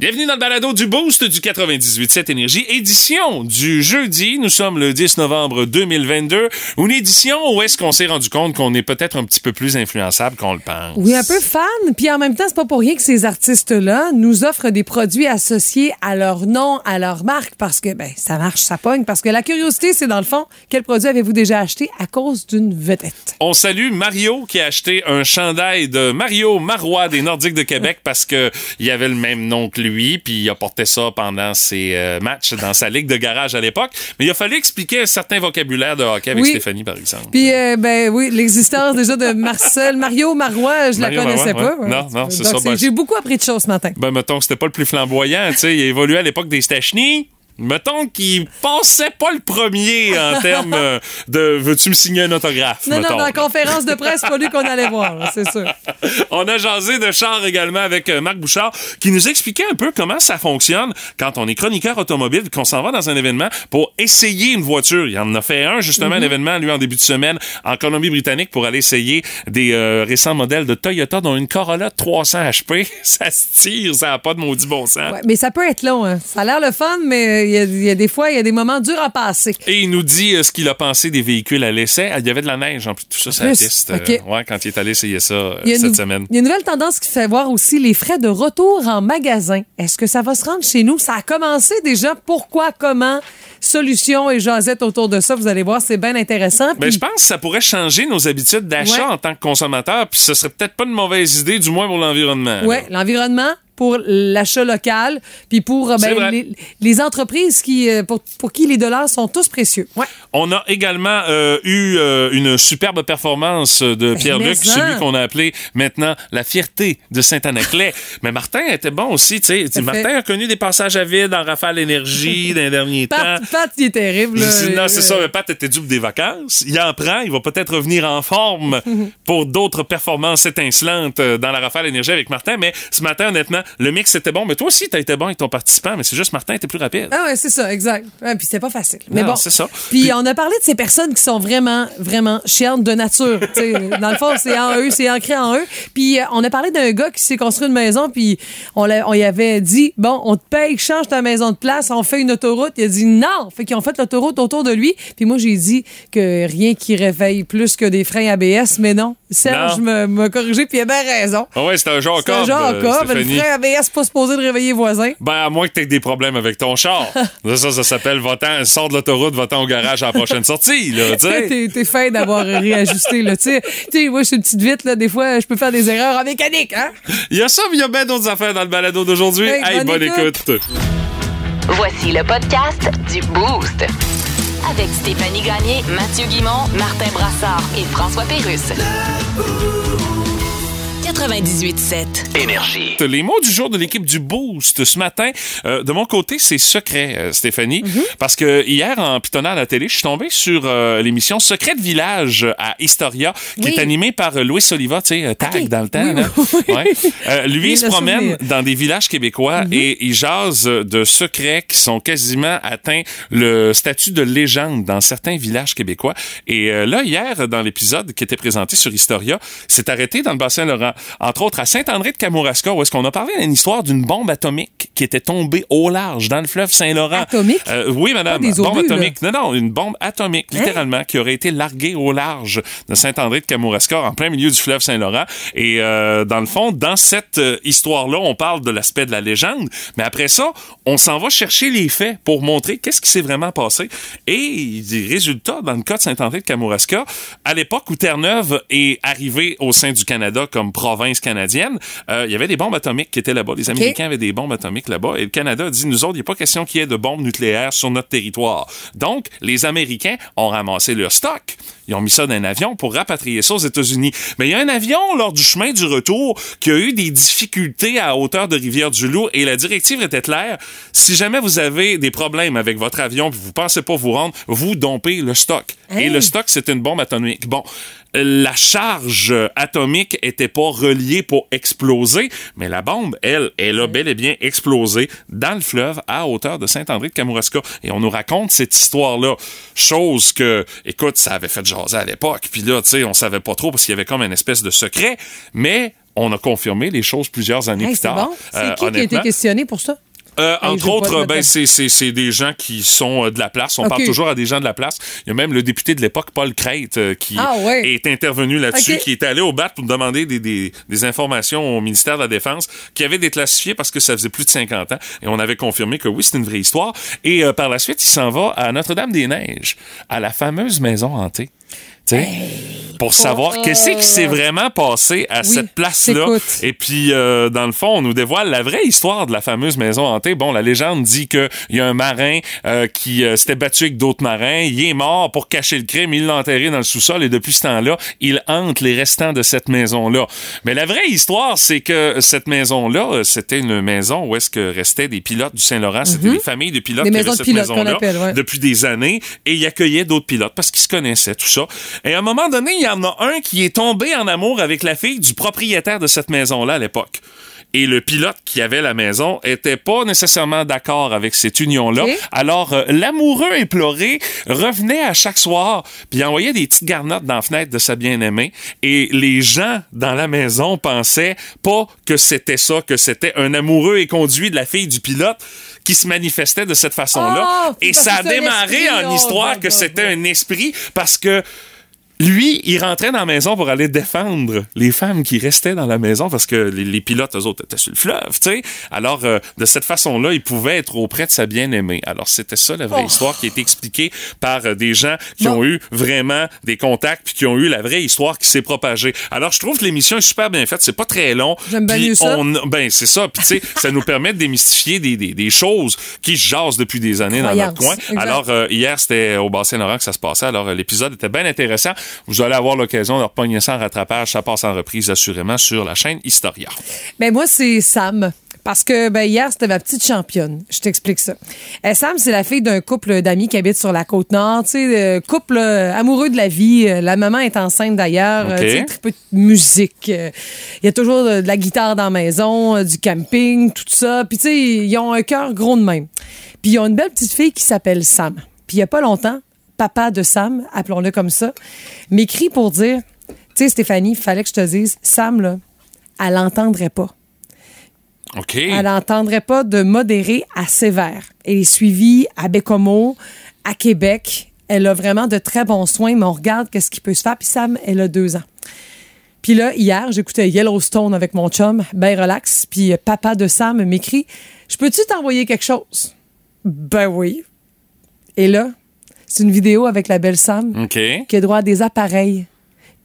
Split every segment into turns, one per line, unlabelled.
Bienvenue dans le balado du Boost du 98.7 Énergie, édition du jeudi. Nous sommes le 10 novembre 2022. Une édition où est-ce qu'on s'est rendu compte qu'on est peut-être un petit peu plus influençable qu'on le pense.
Oui, un peu fan. Puis en même temps, c'est pas pour rien que ces artistes-là nous offrent des produits associés à leur nom, à leur marque, parce que ben ça marche, ça pogne. Parce que la curiosité, c'est dans le fond, quel produit avez-vous déjà acheté à cause d'une vedette?
On salue Mario qui a acheté un chandail de Mario Marois des Nordiques de Québec parce que il avait le même nom que lui lui, puis il a porté ça pendant ses euh, matchs dans sa ligue de garage à l'époque. Mais il a fallu expliquer un certain vocabulaire de hockey avec Stéphanie, par exemple.
Puis, euh, ben oui, l'existence déjà de Marcel, Mario Marois, je Mario la connaissais pas.
Non, non, c'est ça. Ben,
j'ai beaucoup appris de choses ce matin.
Ben, mettons que c'était pas le plus flamboyant, tu sais. Il a évolué à l'époque des Stachny. Mettons qu'il pensait pas le premier en termes euh, de veux-tu me signer un autographe?
Non, non, dans la conférence de presse, pas lui qu'on allait voir, c'est sûr.
On a jasé de char également avec euh, Marc Bouchard qui nous expliquait un peu comment ça fonctionne quand on est chroniqueur automobile, qu'on s'en va dans un événement pour essayer une voiture. Il en a fait un, justement, un mhm. événement, lui, en début de semaine, en Colombie-Britannique pour aller essayer des euh, récents modèles de Toyota, dont une Corolla 300 HP. Ça se tire, ça n'a pas de maudit bon sens.
Ouais, mais ça peut être long, hein. Ça a l'air le fun, mais il y, a des fois, il y a des moments durs à passer.
Et il nous dit euh, ce qu'il a pensé des véhicules à l'essai. Il y avait de la neige, en plus, tout ça, ça piste. Euh, ouais, quand il est allé essayer ça euh, cette semaine.
Il y a une nouvelle tendance qui fait voir aussi les frais de retour en magasin. Est-ce que ça va se rendre chez nous? Ça a commencé déjà. Pourquoi? Comment? Solutions et jasette autour de ça. Vous allez voir, c'est bien intéressant.
Mais ben, je pense que ça pourrait changer nos habitudes d'achat en tant que consommateur. Puis ce serait peut-être pas une mauvaise idée, du moins pour l'environnement.
Oui, l'environnement, pour l'achat local, puis pour euh, ben, les, les, entreprises qui, euh, pour, pour, qui les dollars sont tous précieux. Ouais.
On a également euh, eu une superbe performance de Pierre-Luc, celui qu'on a appelé maintenant la fierté de Saint-Anaclet. Mais Martin était bon aussi, tu sais. Martin a connu des passages à vide en rafale énergie dans les derniers temps.
Pat, il est terrible.
Non, c'est ça. Mais Pat était dû des vacances. Il en prend. Il va peut-être revenir en forme pour d'autres performances étincelantes dans la rafale énergie avec Martin. Mais ce matin, honnêtement, le mix était bon, mais toi aussi, t'as été bon avec ton participant, mais c'est juste Martin était plus rapide.
Ah ouais, c'est ça, exact. puis c'est pas facile. Mais bon,
c'est ça.
Puis, on a parlé de ces personnes qui sont vraiment, vraiment chiantes de nature. dans le fond, c'est en eux, c'est ancré en eux. Puis euh, on a parlé d'un gars qui s'est construit une maison, puis on, on y avait dit, bon, on te paye, change ta maison de place, on fait une autoroute. Il a dit non. Fait qu'ils ont fait l'autoroute autour de lui. Puis moi, j'ai dit que rien qui réveille plus que des freins ABS, mais non. Serge m'a corrigé, puis il a bien raison.
Ah ouais, c'est un genre
C'est un genre Le frein ABS pas supposé de réveiller voisin.
Ben, à moins que tu aies des problèmes avec ton char. ça, ça, s'appelle votant, sors de l'autoroute, votant au garage à la prochaine sortie, là, tu sais.
T'es fin d'avoir réajusté, là, tu sais. moi, je suis une petite vite, là, des fois, je peux faire des erreurs en mécanique, hein?
Il y a ça, mais il y a bien d'autres affaires dans le balado d'aujourd'hui. Hey, bonne, écoute.
Voici le podcast du Boost. Avec Stéphanie Gagné, Mathieu Guimont, Martin Brassard et François Pérusse. 98.7.
Énergie. Les mots du jour de l'équipe du Boost ce matin, euh, de mon côté, c'est secret, euh, Stéphanie. Mhm. Parce que hier, en pitonnant à la télé, je suis tombé sur euh, l'émission Secret de village à Historia, qui est animée par Louis Oliva, tu sais, tag dans le temps. lui, il se promène dans des villages québécois mhm. et il jase de secrets qui sont quasiment atteints le statut de légende dans certains villages québécois. Et là, hier, dans l'épisode qui était présenté sur Historia, c'est arrêté dans le bassin Laurent entre autres à Saint-André de Kamouraska, où est-ce qu'on a parlé d'une histoire d'une bombe atomique qui était tombée au large dans le fleuve Saint-Laurent.
Atomique?
Euh, oui, madame. bombe atomique. Non, non, une bombe atomique, hein? littéralement, qui aurait été larguée au large de Saint-André de Kamouraska, en plein milieu du fleuve Saint-Laurent. Et euh, dans le fond, dans cette euh, histoire-là, on parle de l'aspect de la légende, mais après ça, on s'en va chercher les faits pour montrer qu'est-ce qui s'est vraiment passé. Et des résultats, dans le cas de Saint-André de Kamouraska, à l'époque où Terre-Neuve est arrivée au sein du Canada comme province canadienne, euh, il y avait des bombes atomiques qui étaient là-bas. Les Américains avaient des bombes atomiques là-bas. Et le Canada a dit, nous autres, il n'y a pas question qu'il y ait de bombes nucléaires sur notre territoire. Donc, les Américains ont ramassé leur stock Ils ont mis ça dans un avion pour rapatrier ça aux États-Unis. Mais il y a un avion lors du chemin du retour qui a eu des difficultés à hauteur de Rivière-du-Loup et la directive était claire. Si jamais vous avez des problèmes avec votre avion puis vous pensez pas vous rendre, vous dompez le stock. Et le stock, c'est une bombe atomique. Bon, la charge atomique était pas reliée pour exploser, mais la bombe, elle, elle a bel et bien explosé dans le fleuve à hauteur de Saint-André de Kamouraska. Et on nous raconte cette histoire-là. Chose que, écoute, ça avait fait jaser à l'époque. Puis là, tu sais, on savait pas trop parce qu'il y avait comme une espèce de secret, mais on a confirmé les choses plusieurs années
Hey,
plus tard.
bon. C'est
Euh,
qui qui a été questionné pour ça?
Euh,
Hey,
entre autres, ben, c'est, c'est, c'est des gens qui sont euh, de la place. On parle toujours à des gens de la place. Il y a même le député de l'époque, Paul Crête, euh, qui
Ah ouais.
est intervenu là-dessus, qui est allé au BAT pour demander des, des, des informations au ministère de la Défense, qui avait déclassifié parce que ça faisait plus de 50 ans. Et on avait confirmé que oui, c'est une vraie histoire. Et euh, par la suite, il s'en va à Notre-Dame-des-Neiges, à la fameuse maison hantée. Sais, pour savoir
Oh,
qu'est-ce qui s'est vraiment passé à
Oui,
cette place-là. Et puis, euh, dans le fond, on nous dévoile la vraie histoire de la fameuse maison hantée. Bon, la légende dit qu'il y a un marin euh, qui euh, s'était battu avec d'autres marins. Il est mort pour cacher le crime. Il l'a enterré dans le sous-sol et depuis ce temps-là, il hante les restants de cette maison-là. Mais la vraie histoire, c'est que cette maison-là, euh, c'était une maison où est-ce que restaient des pilotes du Saint-Laurent. C'était des familles de pilotes.
Des
qui avaient cette
pilotes
maison-là
ouais.
depuis des années et il accueillait d'autres pilotes parce qu'ils se connaissaient, tout ça. Et à un moment donné, il y en a un qui est tombé en amour avec la fille du propriétaire de cette maison-là à l'époque. Et le pilote qui avait la maison était pas nécessairement d'accord avec cette union-là. Alors, euh, l'amoureux imploré revenait à chaque soir, puis il envoyait des petites garnottes dans la fenêtre de sa bien-aimée. Et les gens dans la maison pensaient pas que c'était ça, que c'était un amoureux éconduit de la fille du pilote qui se manifestait de cette façon-là.
Oh,
Et ça a démarré
esprit,
en
oh,
histoire que c'était un esprit parce que lui, il rentrait dans la maison pour aller défendre les femmes qui restaient dans la maison parce que les, les pilotes, eux autres, étaient sur le fleuve, tu sais. Alors, euh, de cette façon-là, il pouvait être auprès de sa bien-aimée. Alors, c'était ça la vraie
Oh.
histoire qui a été expliquée par euh, des gens qui ont eu vraiment des contacts puis qui ont eu la vraie histoire qui s'est propagée. Alors, je trouve que l'émission est super bien faite. C'est pas très long.
J'aime bien ça.
on- ben, c'est ça. Puis, tu sais, ça nous permet de démystifier des, des, des choses qui se jasent depuis des années dans notre coin.
Exact.
Alors, euh, hier, c'était au Bassin-Laurent que ça se passait. Alors, euh, l'épisode était bien intéressant. Vous allez avoir l'occasion de repogner ça en rattrapage. Ça passe en reprise, assurément, sur la chaîne Historia.
Ben moi, c'est Sam. Parce que ben, hier, c'était ma petite championne. Je t'explique ça. Euh, Sam, c'est la fille d'un couple d'amis qui habite sur la côte nord. Tu sais, euh, couple euh, amoureux de la vie. Euh, La maman est enceinte d'ailleurs.
OK.
Tu sais, triple de musique. Il y a toujours de, de la guitare dans la maison, du camping, tout ça. Puis tu sais, ils ont un cœur gros de même. Puis ils ont une belle petite fille qui s'appelle Sam. Puis il y a pas longtemps, papa de Sam, appelons-le comme ça, m'écrit pour dire, tu sais Stéphanie, il fallait que je te dise, Sam là, elle l'entendrait pas.
OK.
Elle n'entendrait pas de modéré à sévère. Elle est suivie à Bécomo, à Québec. Elle a vraiment de très bons soins, mais on regarde qu'est-ce qui peut se faire. Puis Sam, elle a deux ans. Puis là, hier, j'écoutais Yellowstone avec mon chum, ben relax. Puis euh, papa de Sam m'écrit Je peux-tu t'envoyer quelque chose Ben oui. Et là, c'est une vidéo avec la belle Sam qui a droit à des appareils.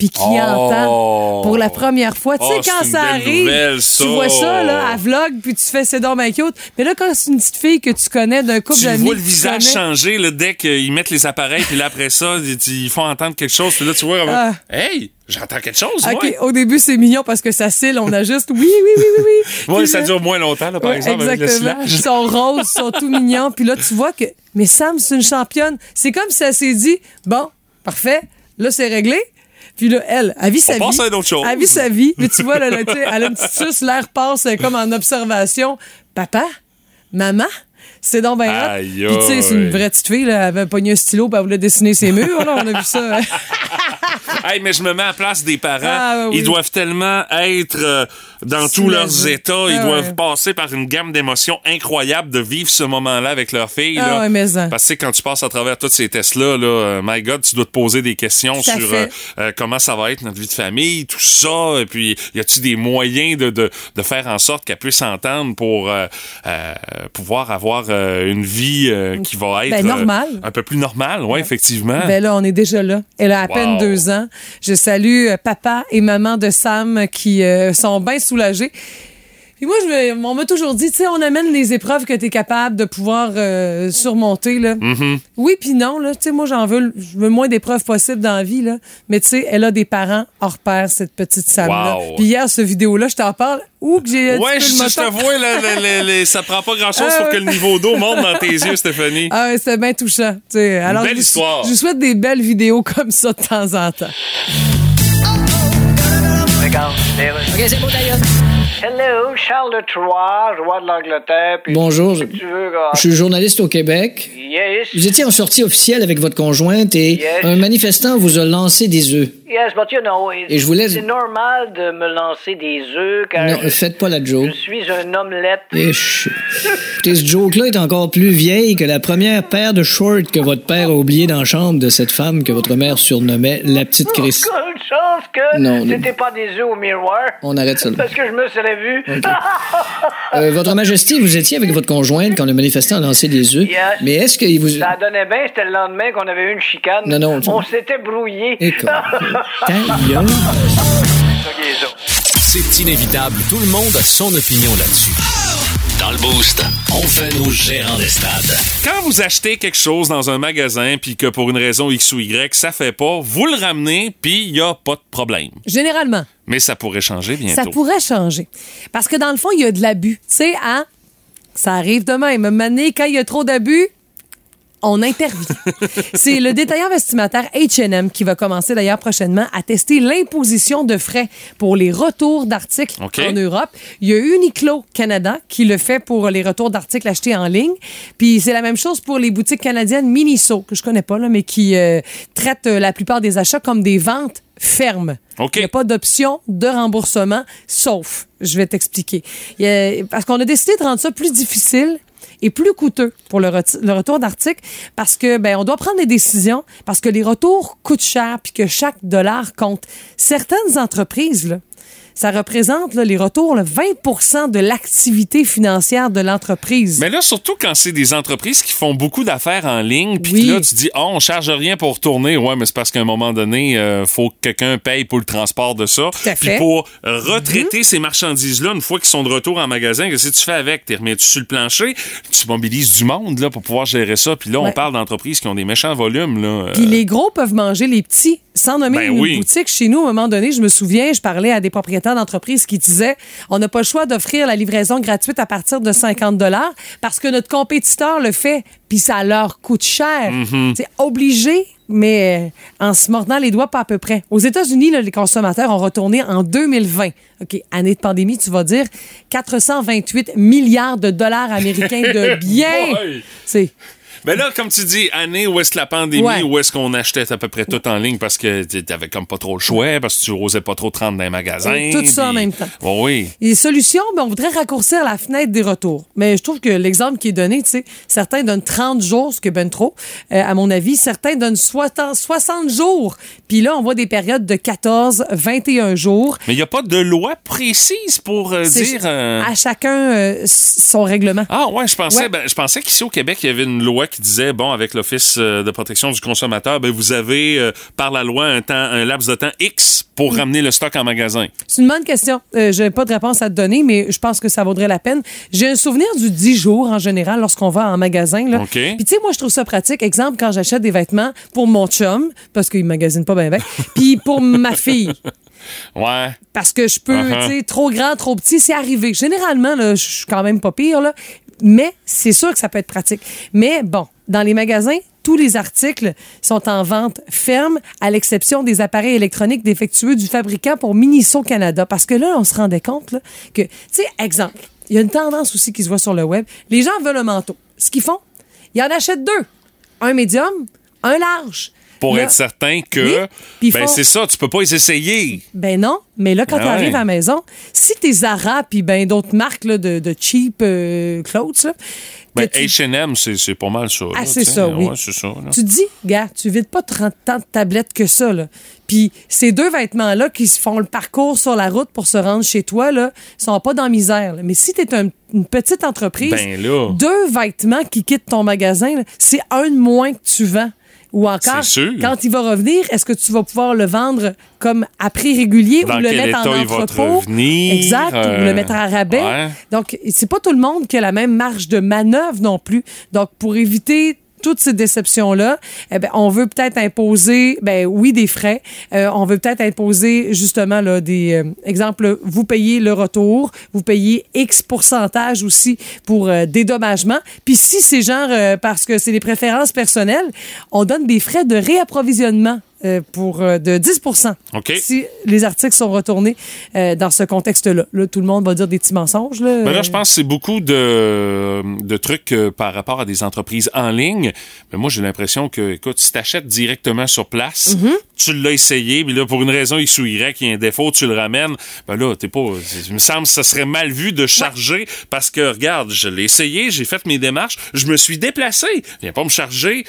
Puis qui
Oh!
entend pour la première fois. Tu
Oh,
sais, quand
c'est une
ça arrive,
nouvelle, ça.
tu vois ça, là, à vlog, puis tu fais c'est donc bien cute. Mais là, quand c'est une petite fille que tu connais d'un couple
Tu
d'amis.
vois le
tu
visage changer là, dès qu'ils mettent les appareils, puis là, après ça, ils, font entendre quelque chose, puis là, tu vois,
Ah.
hey, j'entends quelque chose,
OK, au début, c'est mignon parce que ça cille, on a juste oui, oui, oui, oui, oui.
Ouais, ça dure moins longtemps, là, par
Ouais,
exemple, avec le
exactement. Ils sont roses, ils sont tout mignons. Puis là, tu vois que. Mais Sam, c'est une championne. C'est comme si elle s'est dit bon, parfait, là, c'est réglé. Puis là, elle, elle vit sa
passe
vie.
à une autre chose.
Elle vit sa vie. Mais tu vois, là, là, elle a une petite suce, l'air passe est comme en observation. Papa, maman, c'est donc bien hot. Puis tu sais, c'est une vraie petite fille, là, elle avait pogné un stylo, puis elle voulait dessiner ses murs. Là, on a vu ça.
Hey, mais je me mets à la place des parents.
Ah, oui.
Ils doivent tellement être euh, dans tous leurs états. Ils
Ah,
doivent
ouais.
passer par une gamme d'émotions incroyables de vivre ce moment-là avec leur fille.
Ah
là.
ouais, mais ça.
Parce que quand tu passes à travers tous ces tests-là, là, euh, my God, tu dois te poser des questions sur euh, euh, comment ça va être notre vie de famille, tout ça. Et puis, y a-tu des moyens de, de, de faire en sorte qu'elle puisse s'entendre pour pouvoir avoir euh, une vie euh, qui va être
Ben,
euh,
normale.
un peu plus normale, ouais, effectivement.
Ben là, on est déjà là. Elle a à peine deux ans. Je salue papa et maman de Sam qui sont bien soulagés. Puis moi, je me- on m'a toujours dit, tu sais, on amène les épreuves que tu es capable de pouvoir euh, surmonter. Là.
Mm-hmm.
Oui, puis non. Là, tu sais, moi, j'en veux, je veux le moins d'épreuves possibles dans la vie. Là. Mais tu sais, elle a des parents hors pair, cette petite Sam-là.
Wow.
Puis hier, cette vidéo-là, je t'en parle. Où que j'ai
Ouais, je, je
moton.
t'avoue, là, ça prend pas grand-chose
Euh.
pour que le niveau d'eau monte dans tes yeux, Stéphanie.
Ah ouais, c'était bien touchant. tu sais. Alors,
belle
je
histoire.
Je vous souhaite des belles vidéos comme ça de temps en temps.
Hello, Charles III, roi de l'Angleterre. puis
Bonjour, je,
veux,
suis journaliste au Québec.
Yes,
Vous étiez en sortie officielle avec votre conjointe et
Yes.
un manifestant vous a lancé des œufs.
yes, but you know, it-
Et je vous laisse-
c'est normal de me lancer des œufs car
Non,
je,
faites pas la joke.
je suis un omelette.
Et je- Écoutez, ce joke-là est encore plus vieille que la première paire de shorts que votre père a oublié dans la chambre de cette femme que votre mère surnommait la petite Chris.
Quelle chance que c'était pas des œufs au miroir.
On arrête ça.
Parce que je me serais vu.
Euh, votre Majesté, vous étiez avec votre conjointe quand le manifestant a lancé des œufs.
Yes.
Mais est-ce qu'il vous...
Ça donnait bien, c'était le lendemain qu'on avait eu une chicane.
Non, non,
On s'était brouillé.
C'est inévitable, tout le monde a son opinion là-dessus. Dans le Boost, on fait nos gérants des stades.
Quand vous achetez quelque chose dans un magasin puis que pour une raison X ou Y, ça fait pas, vous le ramenez puis il y a pas de problème.
Généralement.
Mais ça pourrait changer bientôt.
Ça pourrait changer. Parce que dans le fond, il y a de l'abus. Tu sais, hein? Ça arrive de même. Mané, quand il y a trop d'abus, on intervient. C'est le détaillant vestimentaire H&M qui va commencer d'ailleurs prochainement à tester l'imposition de frais pour les retours d'articles en Europe. Il y a Uniqlo Canada qui le fait pour les retours d'articles achetés en ligne. Puis c'est la même chose pour les boutiques canadiennes Miniso, que je connais pas, là, mais qui euh, traitent euh, la plupart des achats comme des ventes fermes.
OK.
Il n'y a pas d'option de remboursement, sauf, je vais t'expliquer. Parce qu'on a décidé de rendre ça plus difficile et plus coûteux pour le, retour d'article parce que ben on doit prendre des décisions parce que les retours coûtent cher puis que chaque dollar compte. Certaines entreprises là, ça représente là, les retours là, 20% de l'activité financière de l'entreprise.
Mais là, surtout quand c'est des entreprises qui font beaucoup d'affaires en ligne, puis
Oui.
là, tu dis, oh, on charge rien pour retourner. Ouais, mais c'est parce qu'à un moment donné, euh, faut que quelqu'un paye pour le transport de ça. Puis pour euh, retraiter ces marchandises-là, une fois qu'ils sont de retour en magasin, qu'est-ce que tu fais avec? Tu remets-tu sur le plancher? Tu mobilises du monde là, pour pouvoir gérer ça. Puis là, on parle d'entreprises qui ont des méchants volumes. Là.
Puis les gros peuvent manger les petits. Sans nommer
Ben
une
oui.
boutique chez nous, à un moment donné, je me souviens, je parlais à des propriétaires d'entreprises qui disaient on n'a pas le choix d'offrir la livraison gratuite à partir de 50 dollars parce que notre compétiteur le fait, puis ça leur coûte cher.
Mm-hmm.
C'est obligé, mais euh, en se mordant les doigts pas à peu près. Aux États-Unis, les consommateurs ont retourné en 2020. OK, année de pandémie, tu vas dire 428 milliards de dollars américains de biens. C'est
Mais là, comme tu dis, année où est-ce que la pandémie,
Ouais.
où est-ce qu'on achetait à peu près tout en ligne parce que t'avais comme pas trop le choix, parce que tu osais pas trop te rendre dans les magasins.
Tout ça en même temps.
Oh oui.
Les solutions, ben, on voudrait raccourcir la fenêtre des retours. Mais je trouve que l'exemple qui est donné, tu sais, certains donnent 30 jours, ce qui est ben trop, euh, à mon avis. Certains donnent 60, 60 jours. Puis là, on voit des périodes de 14, 21 jours.
Mais il n'y a pas de loi précise pour euh, dire. euh,
à chacun son règlement.
Ah ouais, je pensais,
Ouais.
ben, je pensais qu'ici au Québec, il y avait une loi qui disait, bon, avec l'Office euh, de protection du consommateur, ben, vous avez euh, par la loi un temps, un laps de temps X
Mm.
pour ramener le stock en magasin.
C'est une bonne question. Euh, J'ai pas de réponse à te donner, mais je pense que ça vaudrait la peine. J'ai un souvenir du 10 jours en général lorsqu'on va en magasin. Là.
OK.
Puis tu sais, moi, je trouve ça pratique. Exemple, quand j'achète des vêtements pour mon chum, parce qu'il magasine pas bien, bien, puis pour ma fille.
Ouais.
parce que je peux,
Uh-huh.
tu sais, trop grand, trop petit, c'est arrivé. Généralement, là, je suis quand même pas pire, là, mais c'est sûr que ça peut être pratique. Mais bon, dans les magasins, tous les articles sont en vente ferme, à l'exception des appareils électroniques défectueux du fabricant pour Miniso Canada. Parce que là, on se rendait compte que, tu sais, exemple, il y a une tendance aussi qui se voit sur le web. Les gens veulent un manteau. Ce qu'ils font, ils en achètent deux. Un médium, un large.
Pour
Là-
être certain que,
Oui,
ben, c'est ça, tu peux pas les essayer.
Ben non, mais là, quand
Ah
tu arrives
ouais.
à la maison, si t'es Zara puis ben d'autres marques là, de, de cheap euh, clothes, là,
Ben,
tu,
H&M, c'est c'est pas mal ça.
Ah, c'est ça, oui.
Ouais, c'est ça.
tu te dis, gars, tu vides pas 30 tant de tablettes que ça. Là. Puis ces deux vêtements-là qui font le parcours sur la route pour se rendre chez toi, là, sont pas dans la misère. là. Mais si t'es un- une petite entreprise,
Ben
deux vêtements qui quittent ton magasin, c'est un de moins que tu vends. Ou encore, quand il va revenir, est-ce que tu vas pouvoir le vendre comme à prix régulier
Dans
ou le mettre en entrepôt?
revenir,
exact, ou
euh,
le mettre à rabais.
ouais.
Donc, c'est pas tout le monde qui a la même marge de manœuvre non plus. Donc, pour éviter toutes ces déceptions-là, eh ben, on veut peut-être imposer, ben oui, des frais. Euh, on veut peut-être imposer justement là des euh, exemples. Vous payez le retour, vous payez X pourcentage aussi pour euh, dédommagement. Puis si c'est genre euh, parce que c'est des préférences personnelles, on donne des frais de réapprovisionnement. Euh, pour euh, de 10
OK.
si les articles sont retournés euh, dans ce contexte-là. Là, tout le monde va dire des petits mensonges. Là.
Ben là, je pense que c'est beaucoup de, de trucs par rapport à des entreprises en ligne. Mais moi, j'ai l'impression que, écoute, si t'achètes directement sur place,
Mhm.
tu l'as essayé, puis là, pour une raison X ou Y, il y a un défaut, tu le ramènes, ben là, t'es pas... Il me semble que ça serait mal vu de charger parce que, regarde, je l'ai essayé, j'ai fait mes démarches, je me suis déplacé. Viens pas me charger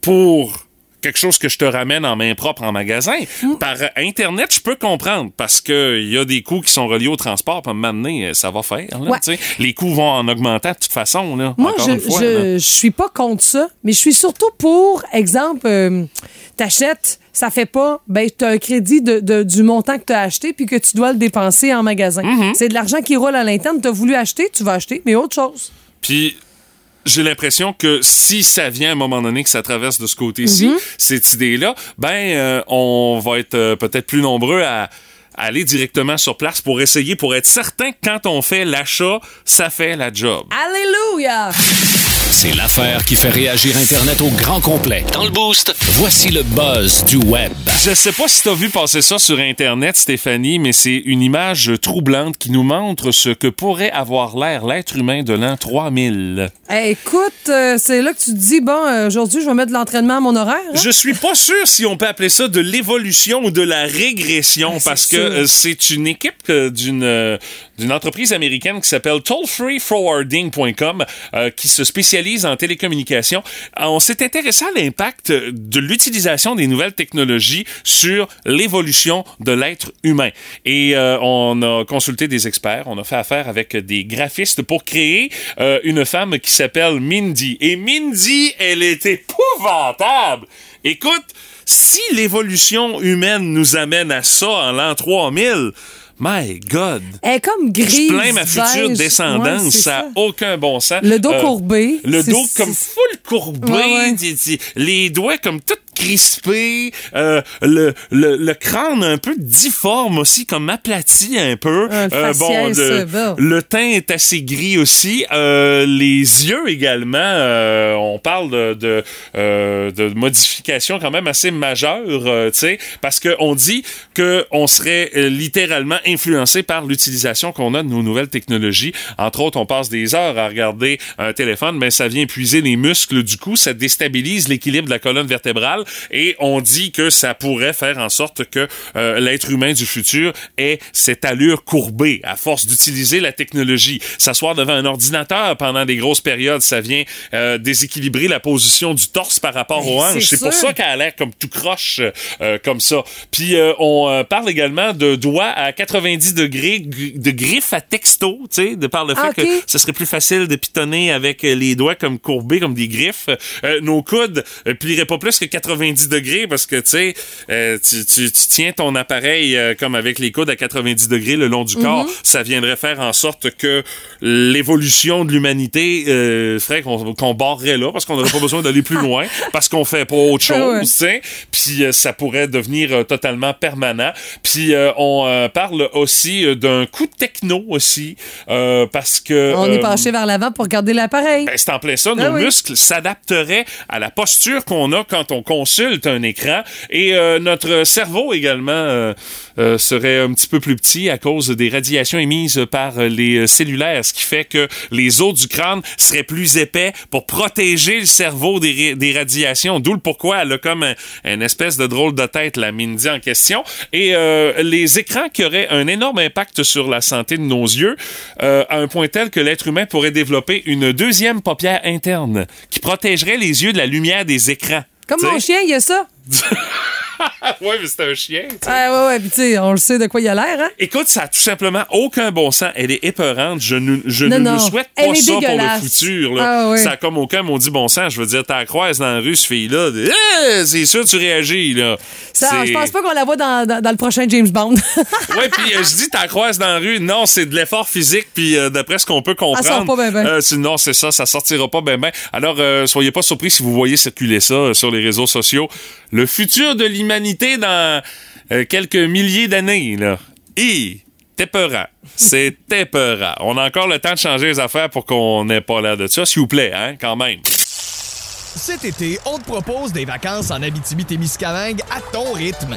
pour quelque chose que je te ramène en main propre en magasin.
Mm.
Par Internet, je peux comprendre parce que il y a des coûts qui sont reliés au transport. Moment donné, euh, ça va faire. là,
Ouais.
tu sais. Les coûts vont en augmentant de toute façon. Là,
Moi, je,
fois,
je, je suis pas contre ça, mais je suis surtout pour, exemple, euh, t'achètes, ça fait pas, ben, t'as un crédit de, de- du montant que t'as acheté puis que tu dois le dépenser en magasin.
Mm-hmm.
C'est de l'argent qui roule à l'interne. T'as voulu acheter, tu vas acheter, mais autre chose.
Puis j'ai l'impression que si ça vient à un moment donné que ça traverse de ce côté-ci,
Mhm.
cette idée-là, ben euh, on va être euh, peut-être plus nombreux à à aller directement sur place pour essayer, pour être certain que quand on fait l'achat, ça fait la job.
Alléluia!
C'est l'affaire qui fait réagir Internet au grand complet. Dans le boost, voici le buzz du web.
Je sais pas si t'as vu passer ça sur Internet, Stéphanie, mais c'est une image troublante qui nous montre ce que pourrait avoir l'air l'être humain de l'an 3000.
Eh, écoute, euh, c'est là que tu te dis, bon, euh, aujourd'hui, je vais mettre de l'entraînement à mon horaire. hein?
Je suis pas sûr si on peut appeler ça de l'évolution ou de la régression parce que euh, c'est une équipe euh, d'une euh, d'une entreprise américaine qui s'appelle tollfreeforwarding.com euh, qui se spécialise en télécommunications. On s'est intéressé à l'impact de l'utilisation des nouvelles technologies sur l'évolution de l'être humain. Et euh, on a consulté des experts, on a fait affaire avec des graphistes pour créer euh, une femme qui s'appelle Mindy. Et Mindy, elle est épouvantable. Écoute, si l'évolution humaine nous amène à ça en l'an 3000, my God.
Elle est comme grise.
Je plains ma future
beige.
descendance,
Ouais,
ça n'a aucun bon sens.
Le dos
Euh,
courbé.
Le dos comme full courbé,
Ouais, ouais.
les doigts comme tout crispés, euh, le, le, le crâne un peu difforme aussi, comme aplati un peu.
Le
Euh,
faciès,
le,
bon.
le teint est assez gris aussi. Euh, les yeux également, euh, on parle de, de, euh, de modifications quand même assez majeures, tu sais, parce qu'on dit que on serait littéralement influencé par l'utilisation qu'on a de nos nouvelles technologies. Entre autres, on passe des heures à regarder un téléphone, mais ça vient épuiser les muscles du cou, ça déstabilise l'équilibre de la colonne vertébrale et on dit que ça pourrait faire en sorte que euh, l'être humain du futur ait cette allure courbée à force d'utiliser la technologie. S'asseoir devant un ordinateur pendant des grosses périodes, ça vient euh, déséquilibrer la position du torse par rapport aux hanches.
c'est
pour ça qu'elle a l'air comme tout croche euh, comme ça. Puis on parle également de doigts à 90 degrés, gr- de griffes à texto, tu sais, de par le fait
Ah,
que ce serait plus facile de pitonner avec les doigts comme courbés, comme des griffes. Nos coudes plieraient pas plus que 90 degrés parce que, euh, tu, tu, tu tiens ton appareil euh, comme avec les coudes à 90 degrés le long du
Mhm.
corps. Ça viendrait faire en sorte que l'évolution de l'humanité euh, ferait qu'on qu'on barrerait là parce qu'on n'aurait pas besoin d'aller plus loin parce qu'on fait pas autre chose, tu sais. Puis euh, ça pourrait devenir totalement permanent. Puis on parle aussi d'un coup de techno aussi parce que
On est penché vers l'avant pour regarder l'appareil.
ben, c'est en plein ça.
Ah
Nos
oui.
muscles s'adapteraient à la posture qu'on a quand on consulte un écran. Et euh, notre cerveau également euh, euh, serait un petit peu plus petit à cause des radiations émises par les cellulaires, ce qui fait que les os du crâne seraient plus épais pour protéger le cerveau des, des radiations. D'où le pourquoi elle a comme un, espèce de drôle de tête, la Mindy en question. Et euh, les écrans qui auraient un énorme impact sur la santé de nos yeux, euh, à un point tel que l'être humain pourrait développer une deuxième paupière interne qui protégerait les yeux de la lumière des écrans.
Comme
T'sais?
mon chien, il y a ça.
ouais, mais c'est un chien. tu sais.
Ah, ouais, ouais, puis tu sais, on le sait de quoi il a l'air, hein?
Écoute, ça a tout simplement aucun bon sens. Elle est épeurante. Je ne, je
Non,
ne
non.
souhaite pas
Elle
ça pour le futur. Là.
Ah.
Ça a comme aucun maudit bon sens. Je veux dire, t'as croise dans la rue, ce fille-là. Eh, c'est sûr, tu réagis. Là.
Ça, je pense pas qu'on la voit dans, dans, dans le prochain James Bond.
Ouais, puis euh, je dis, t'as croise dans la rue. Non, c'est de l'effort physique. Puis euh, d'après ce qu'on peut comprendre.
sort pas ben ben.
euh, c'est- non, c'est ça. Ça sortira pas ben ben. Alors, euh, soyez pas surpris si vous voyez circuler ça sur les réseaux sociaux. Le futur de l'humanité dans euh, quelques milliers d'années, là. Et t'es peurant. C'est épeurant. On a encore le temps de changer les affaires pour qu'on n'ait pas l'air de ça, s'il vous plaît, hein, quand même.
Cet été, on te propose des vacances en Abitibi-Témiscamingue à ton rythme.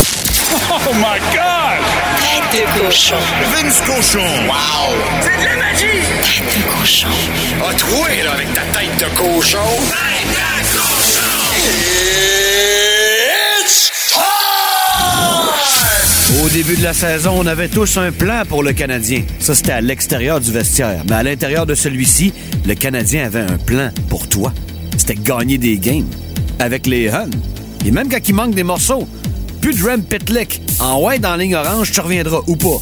Oh my God!
Tête de cochon.
Vince Cochon. Wow!
C'est de la magie! Tête de cochon.
A troué, là, avec ta tête de cochon. Tête de cochon! It's time!
Au début de la saison, on avait tous un plan pour le Canadien. Ça, c'était à l'extérieur du vestiaire. Mais à l'intérieur de celui-ci, le Canadien avait un plan pour toi. C'était gagner des games. Avec les Huns. Et même quand il manque des morceaux. Plus de Rem Pitlick. En white dans la ligne orange, tu reviendras ou pas.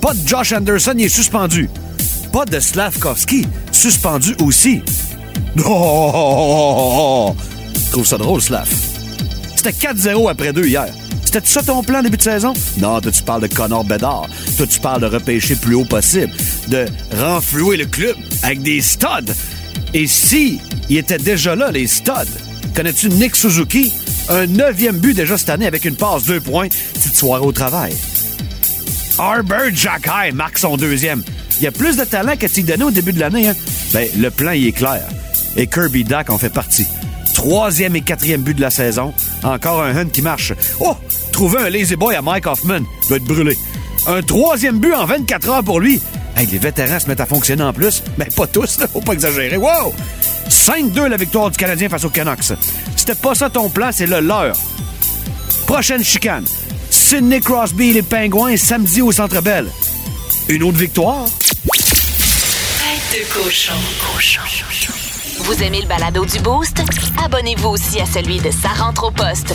Pas de Josh Anderson, il est suspendu. Pas de Slavkovski, suspendu aussi. Oh! Je trouve ça drôle, Slav. C'était 4-0 après deux hier. C'était ça ton plan début de saison? Non, toi, tu parles de Connor Bedard. Toi, tu parles de repêcher plus haut possible. De renflouer le club avec des studs. Et si il était déjà là, les studs, connais-tu Nick Suzuki? Un neuvième but déjà cette année avec une passe deux points. Petite soirée au travail. Arbor Jack High marque son deuxième. Il y a plus de talent que tu donné au début de l'année. Hein? Ben, le plan, il est clair. Et Kirby Duck en fait partie. Troisième et quatrième but de la saison. Encore un hunt qui marche. Oh! Trouver un lazy boy à Mike Hoffman. Va être brûlé. Un troisième but en 24 heures pour lui. Hey, les vétérans se mettent à fonctionner en plus. Mais pas tous, là. Faut pas exagérer. Wow! 5-2 la victoire du Canadien face aux Canucks. C'était pas ça ton plan, c'est le leur. Prochaine chicane. Sidney Crosby et les Pingouins samedi au Centre Bell. Une autre victoire?
Tête de cochon. Vous aimez le balado du Boost? Abonnez-vous aussi à celui de Sa rentre au poste.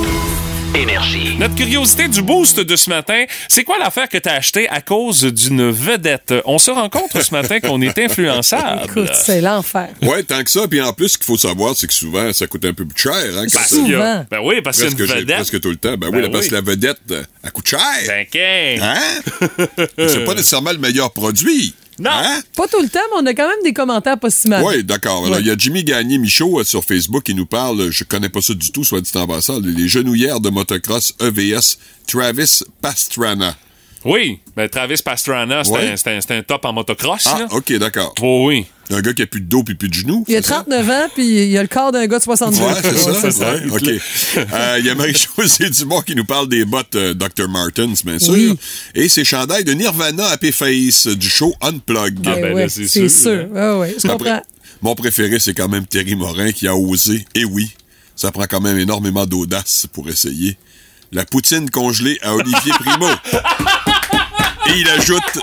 Énergie.
Notre curiosité du boost de ce matin, c'est quoi l'affaire que t'as acheté à cause d'une vedette? On se rend compte ce matin qu'on est influençable.
Écoute, c'est l'enfer.
Ouais, tant que ça. Puis en plus, ce qu'il faut savoir, c'est que souvent, ça coûte un peu plus cher. Hein, quand
Souvent.
Ben oui, parce que une vedette.
presque tout le temps. Ben,
Ben
oui, là, parce
oui.
que la vedette, euh, elle coûte cher.
Ben, qu'un.
Hein? c'est pas nécessairement le meilleur produit.
Non.
Hein?
Pas tout le temps, mais on a quand même des commentaires pas si mal.
Oui, d'accord. Alors, Il y a Jimmy Gagné Michaud euh, sur Facebook qui nous parle, je connais pas ça du tout, soit dit en passant, les genouillères de motocross EVS Travis Pastrana.
Oui, ben Travis Pastrana, c'est
Ouais.
un, c'est un- top en motocross.
Ah,
là.
ok, d'accord.
Oh oui.
Un gars qui a plus de dos puis plus de genoux.
Il a
c'est ça?
39 ans, puis il a le corps d'un gars de 62.
Ouais, c'est ça.
Ouais, c'est
Ouais, OK. Euh, Il y a Marie-Josée Dumont qui nous parle des bottes euh, Dr. Martens, bien sûr.
Oui.
Et ses chandails de Nirvana Happy Face euh, du show Unplug.
Ben
ben là,
ouais,
c'est
c'est
sûr,
sûr. Ouais, ouais, je
Après,
comprends.
mon préféré, c'est quand même Terry Morin qui a osé. Et oui, ça prend quand même énormément d'audace pour essayer. La poutine congelée à Olivier Primo. Et il ajoute,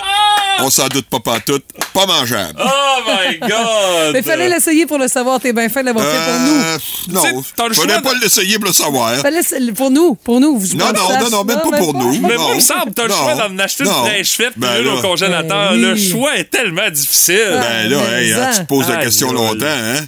on s'en doute pas pantoute, pas mangeable.
Oh my God!
Mais fallait l'essayer pour le savoir. T'es bien fin de l'avoir fait pour nous.
Euh, non,
t'as le
fallait
choix
pas l'essayer pour le savoir.
Fallait pour nous, pour nous.
Non, non, non, non, même pas pour nous.
Mais
Non.
moi, il me semble, t'as le
Non.
choix d'en acheter une
Non.
fraîche faite puis
Ben
une au congélateur.
Ben
Le choix est tellement difficile.
Ben là, hey, hein, tu te poses la question longtemps, hein?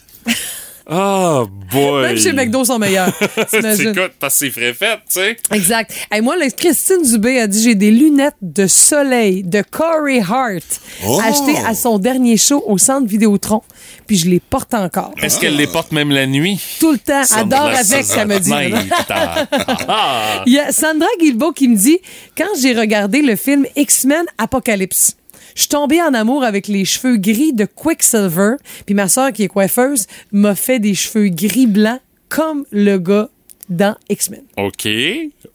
Oh boy!
Même chez McDo sont meilleurs. T'imagines?
Écoute, parce que c'est frais fait, tu sais.
Exact. Et moi, là, Christine Dubé a dit j'ai des lunettes de soleil de Corey Hart
Oh!
achetées à son dernier show au centre Vidéotron. Puis je les porte encore.
Est-ce qu'elle les porte même la nuit?
Tout le temps. Adore avec, ça me dit. Il y a Sandra Guilbeault qui me dit quand j'ai regardé le film X-Men Apocalypse. Je suis tombée en amour avec les cheveux gris de Quicksilver. Puis ma soeur, qui est coiffeuse, m'a fait des cheveux gris blancs comme le gars dans X-Men.
OK.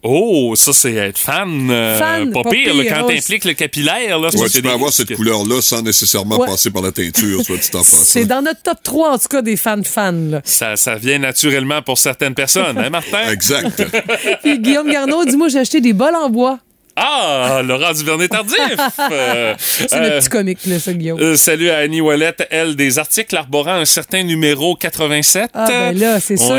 Oh, ça, c'est être fan. euh,
Fan,
pas,
pas
pire, quand
oh,
t'impliques le capillaire. Là,
Ouais, tu peux
des-
avoir cette couleur-là sans nécessairement
Ouais.
passer par la teinture, soit en
C'est dans notre top 3, en tout cas, des fans-fans.
Ça, ça vient naturellement pour certaines personnes, hein, Martin?
Exact.
Puis Guillaume Garneau dit Moi, j'ai acheté des bols en bois.
Ah, Laurent Duvernay tardif! Euh,
C'est
euh,
le petit comique, là, ça, Guillaume.
euh, salut à Annie Ouellette, elle, des articles arborant un certain numéro 87.
Ah, ben là, c'est sûr.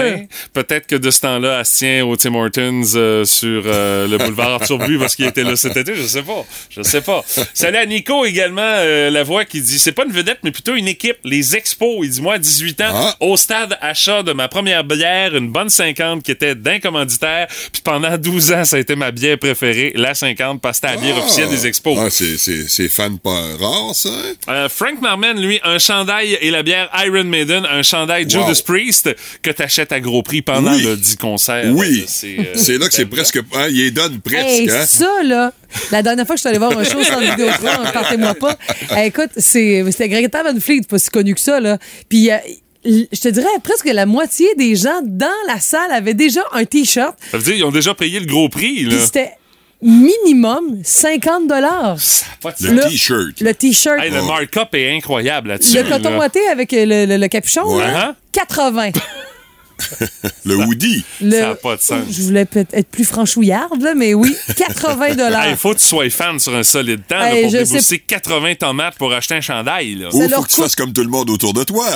Peut-être que de ce temps-là, elle se tient au Tim Hortons euh, sur euh, le boulevard Arthur Buis parce qu'il était là cet été. Je sais pas. Je sais pas. Salut à Nico également, euh, la voix qui dit c'est pas une vedette, mais plutôt une équipe. Les Expos, il dit moi, à 18 ans,
Ah.
au stade achat de ma première bière, une bonne 50 qui était d'un commanditaire. Puis pendant 12 ans, ça a été ma bière préférée, la 50, parce que c'était la bière officielle des Expos.
Ah, c'est- c'est c'est fan pas rare, ça. hein?
Euh, Frank Marman, lui, un chandail et la bière Iron Maiden, un chandail Judas Priest que t'achètes à gros prix pendant
Oui.
le 10 concerts.
Oui.
C'est euh,
C'est là que c'est presque. Hein, il les donne presque.
Hey,
hein?
ça, là, la dernière fois que je suis allée voir un show sans vidéo, partez-moi pas. Eh, écoute, c'est- c'était Greta Van Fleet, pas si connu que ça, là. Puis, euh, je te dirais presque la moitié des gens dans la salle avaient déjà un T-shirt.
Ça veut dire qu'ils ont déjà payé le gros prix, là.
Puis c'était minimum 50 dollars.
Ça a pas de
Le t-shirt.
Le T-shirt.
Hey, le markup est incroyable là-dessus.
le coton
là.
ouaté avec le, le- le capuchon,
Ouais.
là, 80.
Le hoodie.
Le-
Ça a pas de sens.
Je voulais peut-être être plus franchouillarde, là, mais oui, 80 dollars.
Il faut que tu sois fan sur un solide temps là,
Hey,
pour
je
débourser 80 tomates pour acheter un chandail. Là.
Ou
Ça
faut
leur
que tu fasses comme tout le monde autour de toi.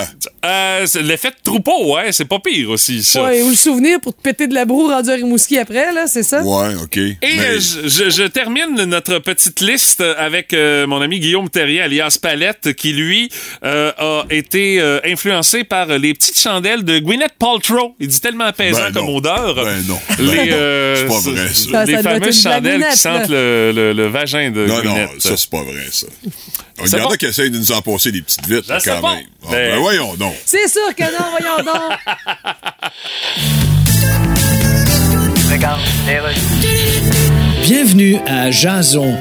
Euh, c'est L'effet de troupeau, ouais, c'est pas pire aussi, ça.
Ouais, ou le souvenir pour te péter de la broue rendu à Rimouski après, là, c'est ça?
Ouais, OK.
Et
Mais-
euh, je, je- je termine notre petite liste avec euh, mon ami Guillaume Terrier, alias Palette, qui, lui, euh, a été euh, influencé par les petites chandelles de Gwyneth Paltrow. Il dit tellement apaisant
Ben
comme
non.
odeur.
Ben non.
Les, euh,
C'est pas vrai, ça.
Ça,
les fameuses chandelles qui sentent le, le- le vagin de
Non, non, ça, c'est pas vrai, ça. Il y en a qui essayent de nous en passer des petites vites, quand
pas.
même. Ah,
Ben-
ben voyons donc.
C'est sûr que non, voyons donc.
Bienvenue à Jason.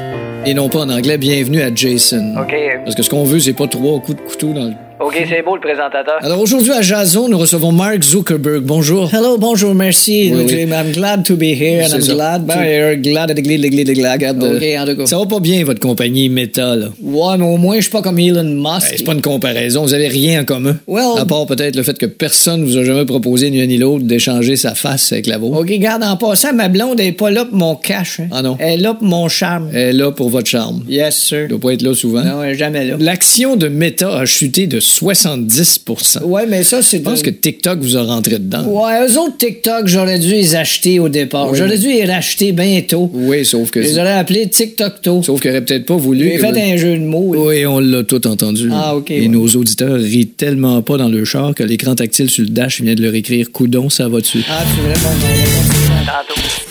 Et non pas en anglais, bienvenue à Jason.
OK.
Parce que ce qu'on veut, c'est pas trois coups de couteau dans le.
OK, c'est beau le présentateur.
Alors aujourd'hui à Jason, nous recevons Mark Zuckerberg. Bonjour. Hello, bonjour, merci.
Oui, oui.
I'm glad to be here
and I'm glad
to... Here, glad, glad, glad, glad, glad.
OK, en tout cas.
Ça va pas bien, votre compagnie Meta, là.
Ouais, mais au moins, je suis pas comme Elon Musk.
Hey, c'est pas une comparaison, vous avez rien en commun.
Well-
À part peut-être le fait que personne vous a jamais proposé, ni un ni l'autre, d'échanger sa face avec la vôtre.
OK, garde, en passant, ma blonde, est pas là pour mon cash. hein.
Ah non.
Elle est là pour mon charme.
Elle est là pour votre charme.
Yes, sir.
Elle doit pas être là souvent.
Non, elle est jamais là.
L'action de Meta a chuté de 70
Ouais, mais ça, c'est...
Je pense que TikTok vous a rentré dedans.
Ouais, eux autres TikTok, j'aurais dû les acheter au départ.
Oui.
J'aurais dû les racheter bientôt.
Oui, sauf que.
Je les aurais appelés TikTok-to.
Sauf qu'il aurait peut-être pas voulu.
J'ai fait un jeu de mots.
Oui, on l'a tout entendu.
Ah, ok,
Et
ouais.
nos auditeurs rient tellement pas dans le char que l'écran tactile sur le dash vient de leur écrire Coudon, ça va dessus.
Ah, c'est vraiment.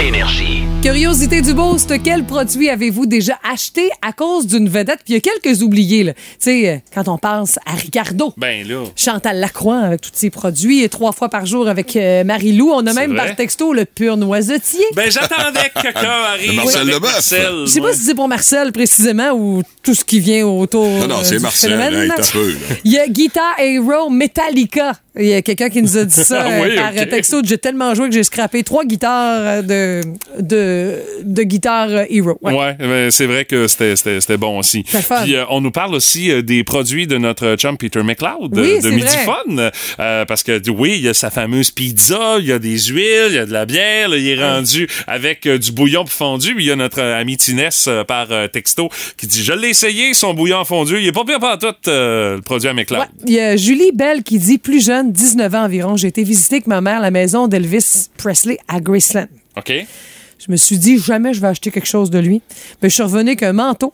Énergie.
Curiosité du Boost, quel produit avez-vous déjà acheté à cause d'une vedette? Puis il y a quelques oubliés, là. Tu sais, euh, quand on pense à Ricardo.
Ben là.
Chantal Lacroix avec tous ses produits et trois fois par jour avec euh, Marie-Lou. On a même
vrai.
par texto le pur noisetier.
Ben j'attendais que quelqu'un arrive.
Marcel
avec
Leboeuf.
Marcel,
Je sais pas si c'est pour Marcel précisément ou tout ce qui vient autour.
Non, non,
euh,
c'est Marcel. Hey, peu.
Il y a Guitar Hero Metallica. Il y a quelqu'un qui nous a dit ça
Ah oui,
euh, par texto. J'ai tellement joué que j'ai scrappé trois guitares euh, de, de, de Guitar Hero. Ouais.
C'est vrai que c'était- bon aussi. Puis euh, on nous parle aussi euh, des produits de notre chum Peter McLeod euh,
Oui,
de
c'est
Midi
vrai.
Fun. Euh, parce que oui, il y a sa fameuse pizza, il y a des huiles, il y a de la bière, là, il est rendu avec euh, du bouillon fondu. Il y a notre ami Tinès par texto qui dit Je l'ai essayé, son bouillon fondu. Il est pas pire par tout le produit à McLeod.
Ouais. Il y a Julie Bell qui dit plus jeune, 19 ans environ, j'ai été visiter avec ma mère la maison d'Elvis Presley à Graceland.
OK?
Je me suis dit, jamais je vais acheter quelque chose de lui. Mais je suis revenu avec un manteau,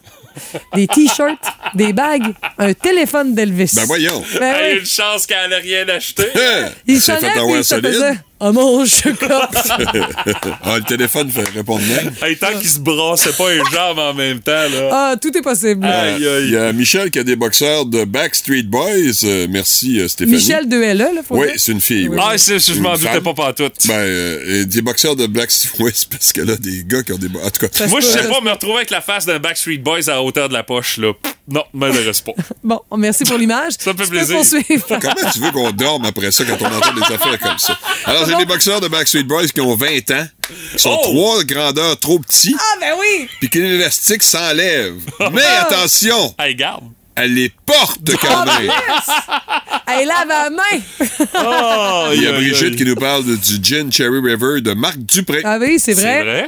des t-shirts, des bagues, un téléphone d'Elvis.
Ben voyons.
Ben oui.
une chance qu'elle n'a rien acheté.
Hein?
Il ça
solide?
Oh mon chocolat.
ah, le téléphone fait répondre même.
Hey, tant qu'il se brassait pas les jambes en même temps, là.
Ah, tout est possible.
Aïe, aïe.
Il y a Michel qui a des boxeurs de Backstreet Boys. Euh, merci, euh, Stéphanie.
Michel de LE, là, faut
Oui, c'est une fille. oui.
Ah, c'est- je m'en doutais pas pantoute.
Ben, euh, et des boxeurs de Backstreet Boys, parce que là, des gars qui ont des... En tout cas,
Moi, je sais pas me retrouver avec la face d'un Backstreet Boys à la hauteur de la poche, là. Non, m'intéresse pas.
Bon, merci pour l'image.
Ça me fait
Tu
plaisir.
comment tu veux qu'on dorme après ça quand on entend des affaires comme ça? Alors, j'ai des boxeurs de Backstreet Boys qui ont 20 ans, qui sont
Oh!
trois grandeurs trop petits,
Ah, ben oui!
puis que l'élastique s'enlève. Mais attention,
Hey, garde.
elle les porte quand même.
Elle lave à la main.
Oh,
Il y a Brigitte qui nous parle de- du gin Cherry River de Marc Dupré.
Ah oui, c'est
C'est
vrai.
vrai.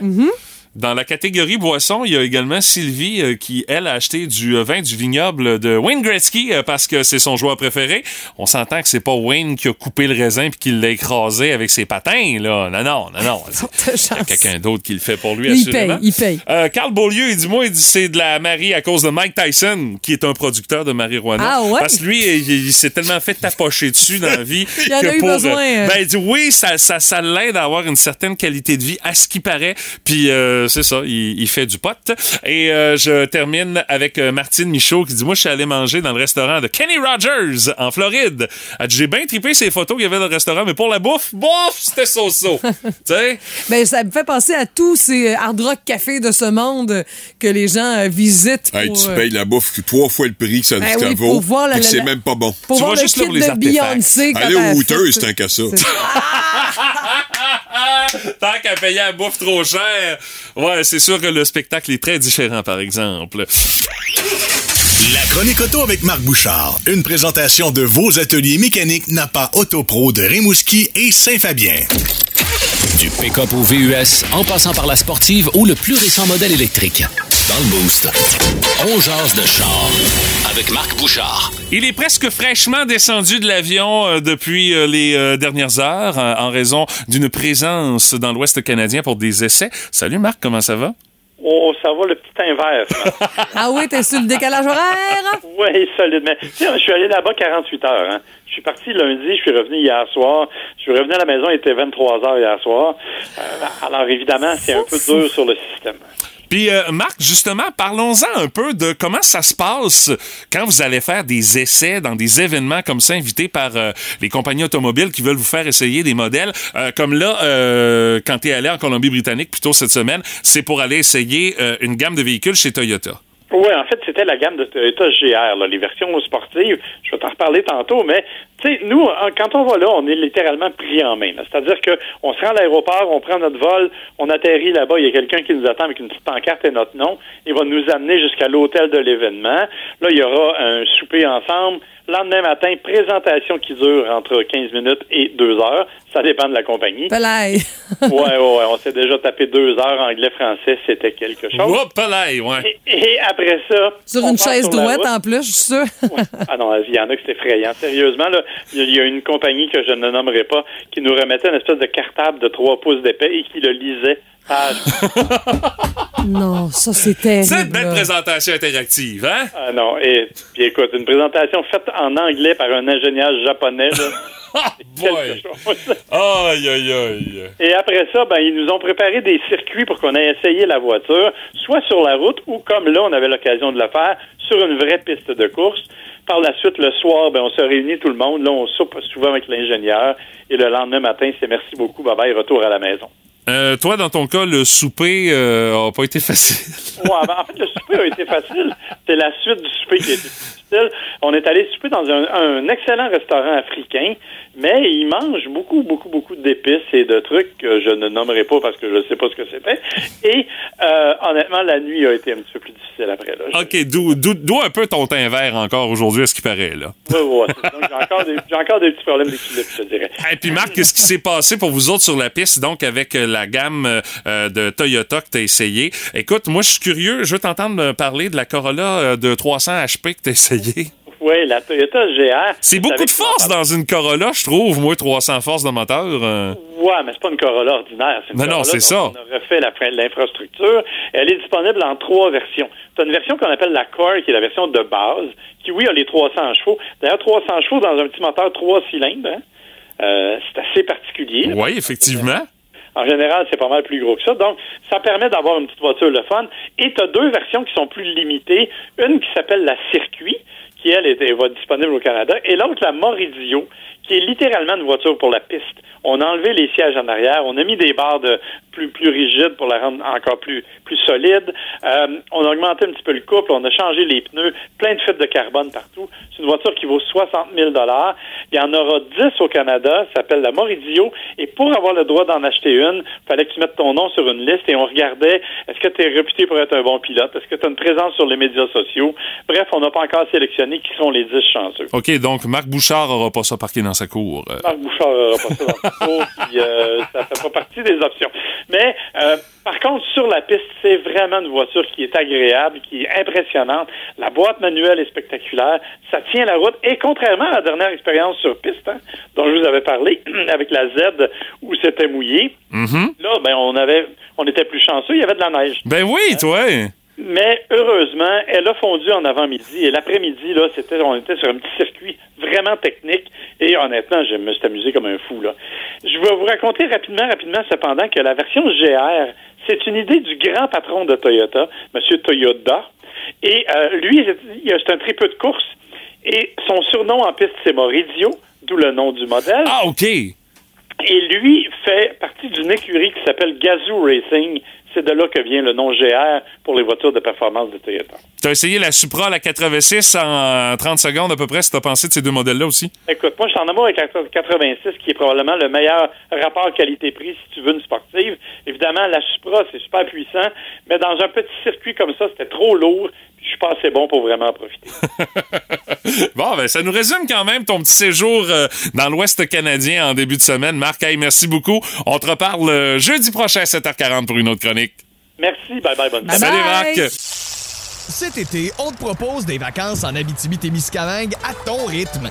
Dans la catégorie boisson, il y a également Sylvie euh, qui, elle, a acheté du euh, vin du vignoble de Wayne Gretzky euh, parce que c'est son joueur préféré. On s'entend que c'est pas Wayne qui a coupé le raisin puis qui l'a écrasé avec ses patins, là. Non, non, non, non. Il y a quelqu'un d'autre qui le fait pour lui,
Il
assurément.
paye, il paye.
Euh, Carl Beaulieu, il dit moi, il dit c'est de la Marie à cause de Mike Tyson, qui est un producteur de marijuana.
Ah ouais?
Parce que lui, il, il s'est tellement fait tapocher dessus dans la vie
Il en
que
a eu
pour,
besoin,
ben, il dit oui, ça, ça, ça l'aide à avoir une certaine qualité de vie, à ce qui paraît. Puis euh, c'est ça, il, il fait du pot. Et euh, je termine avec euh, Martine Michaud qui dit moi, je suis allé manger dans le restaurant de Kenny Rogers en Floride. J'ai bien trippé ces photos qu'il y avait dans le restaurant, mais pour la bouffe, bof, c'était so-so. tu sais?
Ben, ça me fait penser à tous ces hard rock cafés de ce monde que les gens euh, visitent pour,
Hey, tu
euh,
payes la bouffe trois fois le prix que ça,
Ben oui,
vaut. c'est
la-
même pas bon.
pour
Tu
voir
vas
le
juste là
kit
pour les
de
artefacts.
Beyoncé. quand
Allez
elle a
au Hooters, c'est un qu'à ça.
Tant qu'à payer la bouffe trop cher, ouais, c'est sûr que le spectacle est très différent, par exemple.
La chronique auto avec Marc Bouchard. Une présentation de vos ateliers mécaniques Napa Autopro de Rimouski et Saint-Fabien.
Du pick-up au VUS, en passant par la sportive ou le plus récent modèle électrique. Dans le Boost, on jase de char avec Marc Bouchard.
Il est presque fraîchement descendu de l'avion euh, depuis euh, les euh, dernières heures en raison d'une présence dans l'Ouest canadien pour des essais. Salut Marc, comment ça va?
Oh, ça va le petit inverse.
Ah oui, t'es sur le décalage horaire?
oui, solidement. Tu sais, je suis allé là-bas 48 heures. Hein. Je suis parti lundi, je suis revenu hier soir. Je suis revenu à la maison, il était 23 heures hier soir. Euh, alors, évidemment, c'est un peu dur sur le système.
Puis euh, Marc, justement, parlons-en un peu de comment ça se passe quand vous allez faire des essais dans des événements comme ça, invités par euh, les compagnies automobiles qui veulent vous faire essayer des modèles. Euh, comme là, quand tu es allé en Colombie-Britannique plus tôt cette semaine, c'est pour aller essayer une gamme de véhicules chez Toyota.
Oui, en fait, c'était la gamme de Toyota GR, là, les versions sportives. Je vais t'en reparler tantôt, mais tu sais, nous, quand on va là, on est littéralement pris en main. C'est-à-dire que on se rend à l'aéroport, on prend notre vol, on atterrit là-bas, il y a quelqu'un qui nous attend avec une petite pancarte et notre nom. Il va nous amener jusqu'à l'hôtel de l'événement. Là, il y aura un souper ensemble. Lendemain matin, présentation qui dure entre 15 minutes et 2 heures. Ça dépend de la compagnie.
Pelaye.
ouais, ouais, ouais. On s'est déjà tapé deux heures anglais-français. C'était quelque chose.
Hop là, ouais.
Et après ça.
Sur une chaise
sur
droite
route.
en plus, je suis sûr.
Ah non, il y en a que c'est effrayant. Sérieusement, là, il y a- une compagnie que je ne nommerai pas qui nous remettait une espèce de cartable de 3 pouces d'épais et qui le lisait page.
non, ça c'est terrible.
C'est une belle présentation interactive, hein?
Ah non, et puis écoute, une présentation faite en anglais par un ingénieur japonais. Là, Chose.
Aïe, aïe, aïe.
Et après ça, ben, ils nous ont préparé des circuits pour qu'on ait essayé la voiture, soit sur la route ou comme là, on avait l'occasion de le faire, sur une vraie piste de course. Par la suite, le soir, ben, on se réunit tout le monde. Là, on soupe souvent avec l'ingénieur. Et le lendemain matin, c'est merci beaucoup, bye bye, retour à la maison.
Euh, toi, dans ton cas, le souper euh, a pas été facile.
Ouais, ben, en fait, le souper a été facile. C'est la suite du souper qui a été On est allé souper dans un, un excellent restaurant africain, mais ils mangent beaucoup, beaucoup, beaucoup d'épices et de trucs que je ne nommerai pas parce que je ne sais pas ce que c'était. Et euh, honnêtement, la nuit a été un petit peu plus difficile après. Là.
OK, d'où un peu ton teint vert encore aujourd'hui, à ce qui paraît, là?
J'ai encore, des- j'ai encore des petits problèmes d'équilibre, je te dirais.
Et puis Marc, qu'est-ce qui s'est passé pour vous autres sur la piste, donc avec euh, la gamme euh, de Toyota que tu as essayé? Écoute, moi je suis curieux, je veux t'entendre parler de la Corolla de 300 HP que tu as essayé.
Oui, la Toyota GR.
C'est beaucoup de force dans une Corolla, je trouve, moi 300 forces de moteur. euh.
Ouais, mais c'est pas une Corolla ordinaire. Une
Non, non, c'est ça.
On a refait l'infrastructure. Elle est disponible en trois versions. Tu as une version qu'on appelle la Core, qui est la version de base, qui, oui, a les 300 chevaux. D'ailleurs, 300 chevaux dans un petit moteur 3 cylindres. hein. Euh, c'est assez particulier.
Oui, effectivement.
En général, c'est pas mal plus gros que ça. Donc, ça permet d'avoir une petite voiture le fun. Et tu as deux versions qui sont plus limitées. Une qui s'appelle la Circuit, qui, elle, est, disponible au Canada. Et l'autre, la Moridio, qui est littéralement une voiture pour la piste. On a enlevé les sièges en arrière, on a mis des barres de plus, plus rigides pour la rendre encore plus, plus solide. Euh, on a augmenté un petit peu le couple, on a changé les pneus, plein de fibres de carbone partout. C'est une voiture qui vaut 60 000 Il y en aura 10 au Canada, ça s'appelle la Moridio. Et pour avoir le droit d'en acheter une, fallait que tu mettes ton nom sur une liste et on regardait est-ce que tu es réputé pour être un bon pilote, est-ce que tu as une présence sur les médias sociaux? Bref, on n'a pas encore sélectionné qui sont les 10 chanceux.
OK, donc Marc Bouchard n'aura pas ça parqué dans sa cour. euh.
Marc Bouchard n'aura pas ça dans sa cour, puis euh, ça fait pas partie des options. Mais euh, par contre, sur la piste, c'est vraiment une voiture qui est agréable, qui est impressionnante. La boîte manuelle est spectaculaire. Ça tient la route. Et contrairement à la dernière expérience sur piste, hein, dont je vous avais parlé, avec la Z où c'était mouillé,
Mhm.
là, ben, on avait, on était plus chanceux. Il y avait de la neige.
Ben oui, toi.
Mais heureusement, elle a fondu en avant-midi et l'après-midi, là, c'était, on était sur un petit circuit vraiment technique et honnêtement, je me suis amusé comme un fou, là. Je vais vous raconter rapidement, rapidement, cependant, que la version GR, c'est une idée du grand patron de Toyota, M. Toyota. Et euh, lui, il a- c'est un très peu de course et son surnom en piste, c'est Maurizio, d'où le nom du modèle.
Ah, OK.
Et lui fait partie d'une écurie qui s'appelle Gazoo Racing. C'est de là que vient le nom GR pour les voitures de performance de Toyota.
Tu as essayé la Supra, la 86 en 30 secondes à peu près, si tu as pensé de ces deux modèles-là aussi?
Écoute, moi, je suis en amour avec la 86, qui est probablement le meilleur rapport qualité-prix si tu veux une sportive. Évidemment, la Supra, c'est super puissant, mais dans un petit circuit comme ça, c'était trop lourd. Je suis pas assez bon pour vraiment en profiter.
Bon, ben, ça nous résume quand même ton petit séjour euh, dans l'Ouest canadien en début de semaine. Marc, hey, merci beaucoup. On te reparle euh, jeudi prochain à 7h40 pour une autre chronique.
Merci, bye bye, bonne
Salut, Marc.
Cet été, on te propose des vacances en Abitibi-Témiscamingue à ton rythme.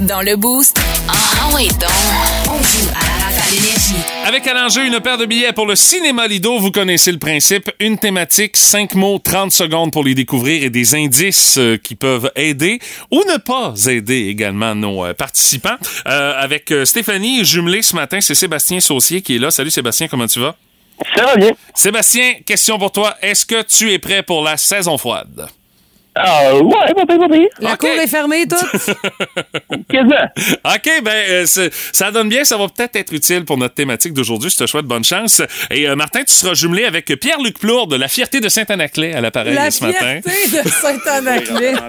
Dans le boost, ah oui donc, on joue à la rafale énergie.
Avec à l'enjeu une paire de billets pour le cinéma Lido, vous connaissez le principe. Une thématique, 5 mots, 30 secondes pour les découvrir et des indices euh, qui peuvent aider ou ne pas aider également nos euh, participants. Euh, avec euh, Stéphanie jumelée ce matin, c'est Sébastien Saucier qui est là. Salut Sébastien, comment tu vas?
Ça va bien.
Sébastien, question pour toi. Est-ce que tu es prêt pour la saison
Ah, ouais, pas pire, pas pire.
La cour est fermée, toute.
OK, ben, euh, ça donne bien. Ça va peut-être être utile pour notre thématique d'aujourd'hui. Je te souhaite bonne chance. Et euh, Martin, tu seras jumelé avec Pierre-Luc Plourde de la Fierté de Saint-Anaclet à l'appareil
La
ce matin.
fierté de Saint-Anaclet.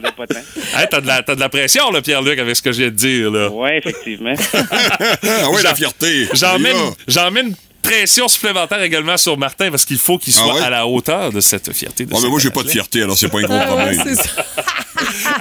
Hey, t'as de, la- t'as de la pression, là, Pierre-Luc, avec ce que je viens de dire. Là.
Oui, effectivement.
Ah ouais, la fierté.
J'en mets, j'en une pression supplémentaire également sur Martin parce qu'il faut qu'il soit
Ah ouais?
à la hauteur de cette fierté. De
Ah, mais moi, j'ai pas de fierté, alors c'est pas un gros
Ah
problème.